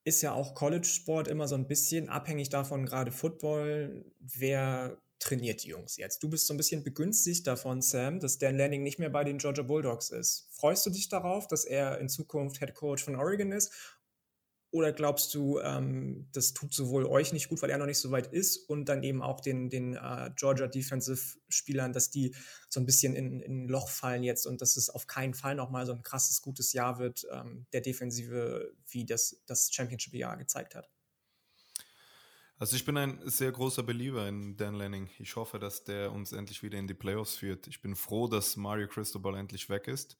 ist ja auch College-Sport immer so ein bisschen abhängig davon, gerade Football, wer trainiert die Jungs jetzt. Du bist so ein bisschen begünstigt davon, Sam, dass Dan Lanning nicht mehr bei den Georgia Bulldogs ist. Freust du dich darauf, dass er in Zukunft Head Coach von Oregon ist? Oder glaubst du, ähm, das tut sowohl euch nicht gut, weil er noch nicht so weit ist und dann eben auch den, den uh, Georgia Defensive-Spielern, dass die so ein bisschen in, in ein Loch fallen jetzt und dass es auf keinen Fall nochmal so ein krasses, gutes Jahr wird, ähm, der Defensive, wie das das Championship-Jahr gezeigt hat? Also ich bin ein sehr großer Believer in Dan Lanning. Ich hoffe, dass der uns endlich wieder in die Playoffs führt. Ich bin froh, dass Mario Cristobal endlich weg ist.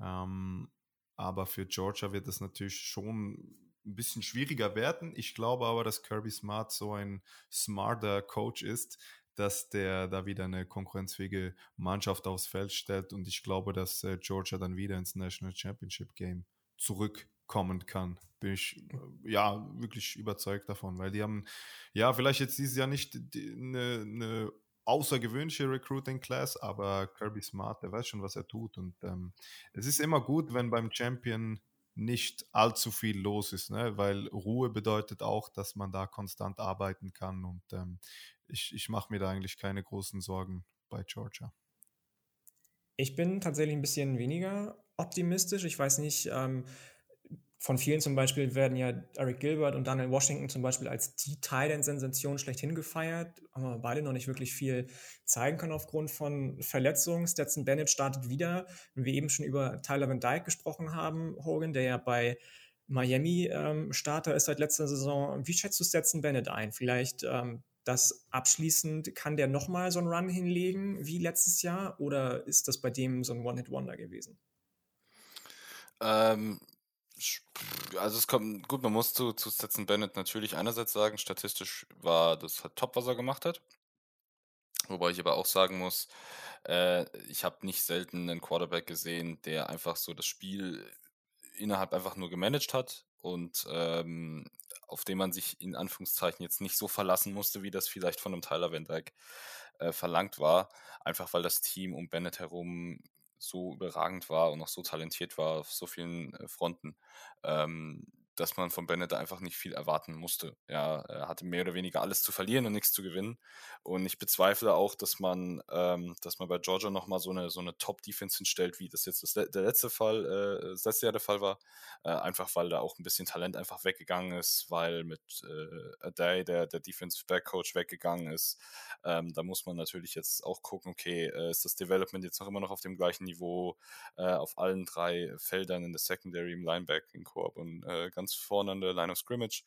Ähm, aber für Georgia wird es natürlich schon ein bisschen schwieriger werden. Ich glaube aber, dass Kirby Smart so ein smarter Coach ist, dass der da wieder eine konkurrenzfähige Mannschaft aufs Feld stellt und ich glaube, dass äh, Georgia dann wieder ins National Championship Game zurückkommen kann. Bin ich äh, ja wirklich überzeugt davon, weil die haben ja vielleicht jetzt dieses Jahr nicht eine, eine außergewöhnliche Recruiting Class, aber Kirby Smart, der weiß schon, was er tut und ähm, es ist immer gut, wenn beim Champion nicht allzu viel los ist, ne? weil Ruhe bedeutet auch, dass man da konstant arbeiten kann und ähm, ich, ich mache mir da eigentlich keine großen Sorgen bei Georgia. Ich bin tatsächlich ein bisschen weniger optimistisch. Ich weiß nicht, ähm, von vielen zum Beispiel werden ja Eric Gilbert und Daniel Washington zum Beispiel als die Thailand-Sensation schlechthin gefeiert, haben wir beide noch nicht wirklich viel zeigen können aufgrund von Verletzungen. Stetson Bennett startet wieder, wenn wir eben schon über Tyler Van Dyke gesprochen haben, Hogan, der ja bei Miami ähm, Starter ist seit letzter Saison. Wie schätzt du Stetson Bennett ein? Vielleicht ähm, das abschließend, kann der nochmal so einen Run hinlegen wie letztes Jahr oder ist das bei dem so ein One-Hit-Wonder gewesen? Ähm, also es kommt, gut, man muss zu, zu Stetson Bennett natürlich einerseits sagen, statistisch war das halt top, was er gemacht hat. Wobei ich aber auch sagen muss, äh, ich habe nicht selten einen Quarterback gesehen, der einfach so das Spiel innerhalb einfach nur gemanagt hat und ähm, auf den man sich in Anführungszeichen jetzt nicht so verlassen musste, wie das vielleicht von einem Tyler Van Dyke äh, verlangt war. Einfach weil das Team um Bennett herum so überragend war und auch so talentiert war auf so vielen äh, Fronten, ähm, dass man von Bennett einfach nicht viel erwarten musste. Ja, er hatte mehr oder weniger alles zu verlieren und nichts zu gewinnen. Und ich bezweifle auch, dass man, ähm, dass man bei Georgia nochmal so eine, so eine Top-Defense hinstellt, wie das jetzt das, der letzte Fall, äh, das letzte Jahr der Fall war. Äh, einfach weil da auch ein bisschen Talent einfach weggegangen ist, weil mit äh, Aday, der, der Defensive Back Coach, weggegangen ist. Ähm, da muss man natürlich jetzt auch gucken, okay, äh, ist das Development jetzt noch immer noch auf dem gleichen Niveau, äh, auf allen drei Feldern in der Secondary, im Linebacking Korb und äh, ganz ganz vorne an der Line of Scrimmage.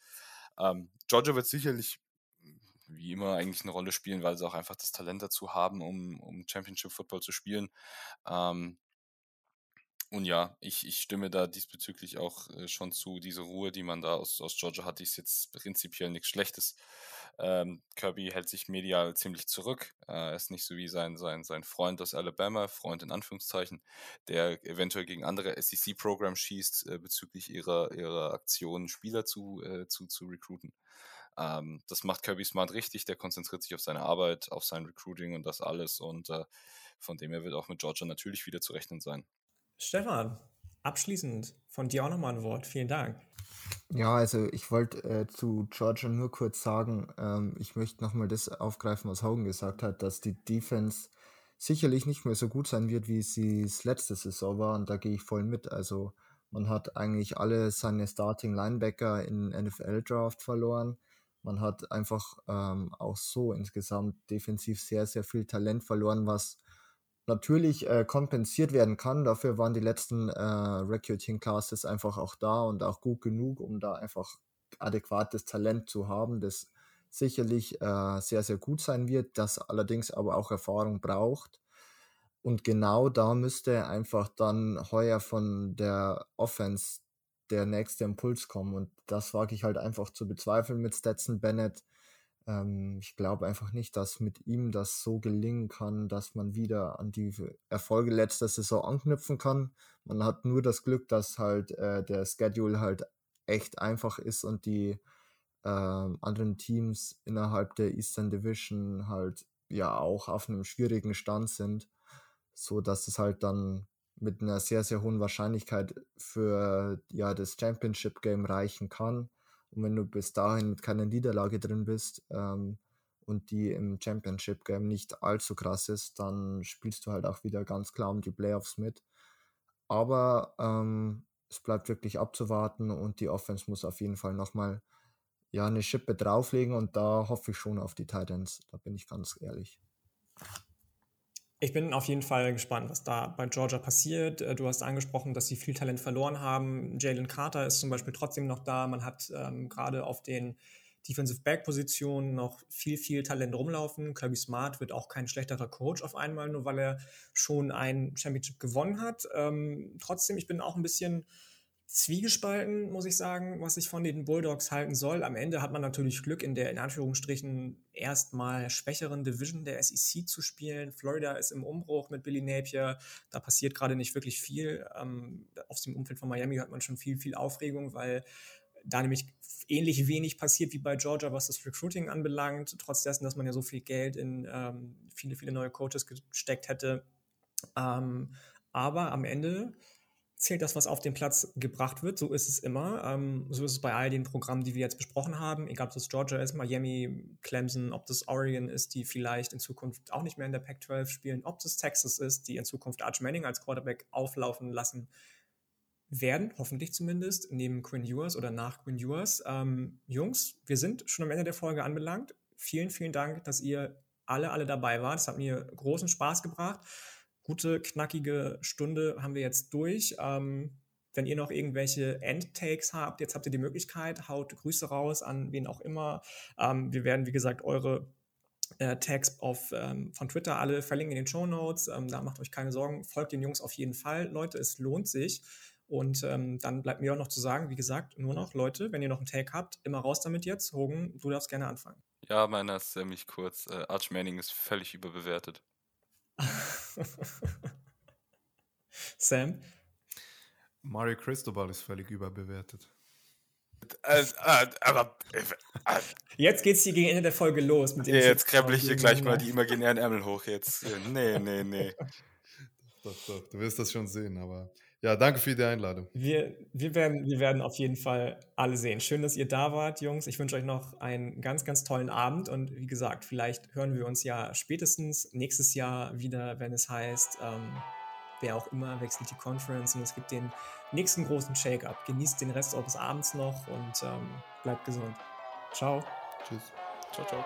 Ähm, Georgia wird sicherlich wie immer eigentlich eine Rolle spielen, weil sie auch einfach das Talent dazu haben, um, um Championship Football zu spielen. Ähm, und ja, ich, ich stimme da diesbezüglich auch äh, schon zu. Diese Ruhe, die man da aus, aus Georgia hat, ist jetzt prinzipiell nichts Schlechtes. Ähm, Kirby hält sich medial ziemlich zurück. Äh, er ist nicht so wie sein, sein, sein Freund aus Alabama, Freund in Anführungszeichen, der eventuell gegen andere SEC-Programme schießt, äh, bezüglich ihrer, ihrer Aktionen Spieler zu, äh, zu, zu recruiten. Ähm, das macht Kirby Smart richtig. Der konzentriert sich auf seine Arbeit, auf sein Recruiting und das alles. Und äh, von dem her wird auch mit Georgia natürlich wieder zu rechnen sein. Stefan, abschließend von dir auch nochmal ein Wort. Vielen Dank. Ja, also ich wollte äh, zu Georgia nur kurz sagen, ähm, ich möchte nochmal das aufgreifen, was Hogan gesagt hat, dass die Defense sicherlich nicht mehr so gut sein wird, wie sie es letzte Saison war und da gehe ich voll mit. Also Man hat eigentlich alle seine Starting Linebacker in NFL Draft verloren. Man hat einfach ähm, auch so insgesamt defensiv sehr, sehr viel Talent verloren, was natürlich äh, kompensiert werden kann. Dafür waren die letzten äh, Recruiting Classes einfach auch da und auch gut genug, um da einfach adäquates Talent zu haben, das sicherlich äh, sehr, sehr gut sein wird, das allerdings aber auch Erfahrung braucht. Und genau da müsste einfach dann heuer von der Offense der nächste Impuls kommen. Und das wage ich halt einfach zu bezweifeln mit Stetson Bennett. Ähm, ich glaube einfach nicht, dass mit ihm das so gelingen kann, dass man wieder an die Erfolge letzter Saison anknüpfen kann. Man hat nur das Glück, dass halt äh, der Schedule halt echt einfach ist und die äh, anderen Teams innerhalb der Eastern Division halt ja auch auf einem schwierigen Stand sind, so dass es halt dann mit einer sehr, sehr hohen Wahrscheinlichkeit für ja, das Championship Game reichen kann. Und wenn du bis dahin mit keiner Niederlage drin bist ähm, und die im Championship Game nicht allzu krass ist, dann spielst du halt auch wieder ganz klar um die Playoffs mit. Aber ähm, es bleibt wirklich abzuwarten und die Offense muss auf jeden Fall nochmal ja, eine Schippe drauflegen und da hoffe ich schon auf die Titans. Da bin ich ganz ehrlich. Ich bin auf jeden Fall gespannt, was da bei Georgia passiert. Äh, du hast angesprochen, dass sie viel Talent verloren haben. Jalen Carter ist zum Beispiel trotzdem noch da. Man hat ähm, gerade auf den Defensive Back Positionen noch viel, viel Talent rumlaufen. Kirby Smart wird auch kein schlechterer Coach auf einmal, nur weil er schon ein Championship gewonnen hat. Ähm, trotzdem, ich bin auch ein bisschen zwiegespalten, muss ich sagen, was ich von den Bulldogs halten soll. Am Ende hat man natürlich Glück, in der in Anführungsstrichen erstmal schwächeren Division der SEC zu spielen. Florida ist im Umbruch mit Billy Napier. Da passiert gerade nicht wirklich viel. Ähm, aus dem Umfeld von Miami hat man schon viel, viel Aufregung, weil da nämlich ähnlich wenig passiert wie bei Georgia, was das Recruiting anbelangt, trotz dessen, dass man ja so viel Geld in ähm, viele, viele neue Coaches gesteckt hätte. Ähm, aber am Ende zählt das, was auf den Platz gebracht wird. So ist es immer. Ähm, so ist es bei all den Programmen, die wir jetzt besprochen haben. Egal, ob das Georgia ist, Miami, Clemson, ob das Oregon ist, die vielleicht in Zukunft auch nicht mehr in der Pac-12 spielen, ob das Texas ist, die in Zukunft Arch Manning als Quarterback auflaufen lassen werden, hoffentlich zumindest, neben Quinn Ewers oder nach Quinn Ewers. Ähm, Jungs, wir sind schon am Ende der Folge anbelangt. Vielen, vielen Dank, dass ihr alle, alle dabei wart. Es hat mir großen Spaß gebracht gute, knackige Stunde haben wir jetzt durch. Ähm, wenn ihr noch irgendwelche Endtakes habt, jetzt habt ihr die Möglichkeit, haut Grüße raus an wen auch immer. Ähm, wir werden, wie gesagt, eure äh, Tags auf, ähm, von Twitter alle verlinken in den Show Notes. Ähm, da macht euch keine Sorgen. Folgt den Jungs auf jeden Fall. Leute, es lohnt sich. Und ähm, dann bleibt mir auch noch zu sagen, wie gesagt, nur noch, Leute, wenn ihr noch einen Tag habt, immer raus damit jetzt. Hogan, du darfst gerne anfangen. Ja, meiner ist ziemlich kurz. Äh, Arch Manning ist völlig überbewertet. Sam? Mario Cristobal ist völlig überbewertet. Äh, äh, aber äh, äh, jetzt geht's hier gegen Ende der Folge los. Mit dem ja, jetzt krempel ich hier gleich mal die imaginären Ärmel hoch jetzt. Nee, nee, nee. doch, doch, du wirst das schon sehen, aber ja, danke für die Einladung. Wir, wir, werden, wir werden auf jeden Fall alle sehen. Schön, dass ihr da wart, Jungs. Ich wünsche euch noch einen ganz, ganz tollen Abend. Und wie gesagt, vielleicht hören wir uns ja spätestens nächstes Jahr wieder, wenn es heißt, ähm, wer auch immer wechselt die Conference und es gibt den nächsten großen Shake-up. Genießt den Rest eures Abends noch und ähm, bleibt gesund. Ciao. Tschüss. Ciao, ciao.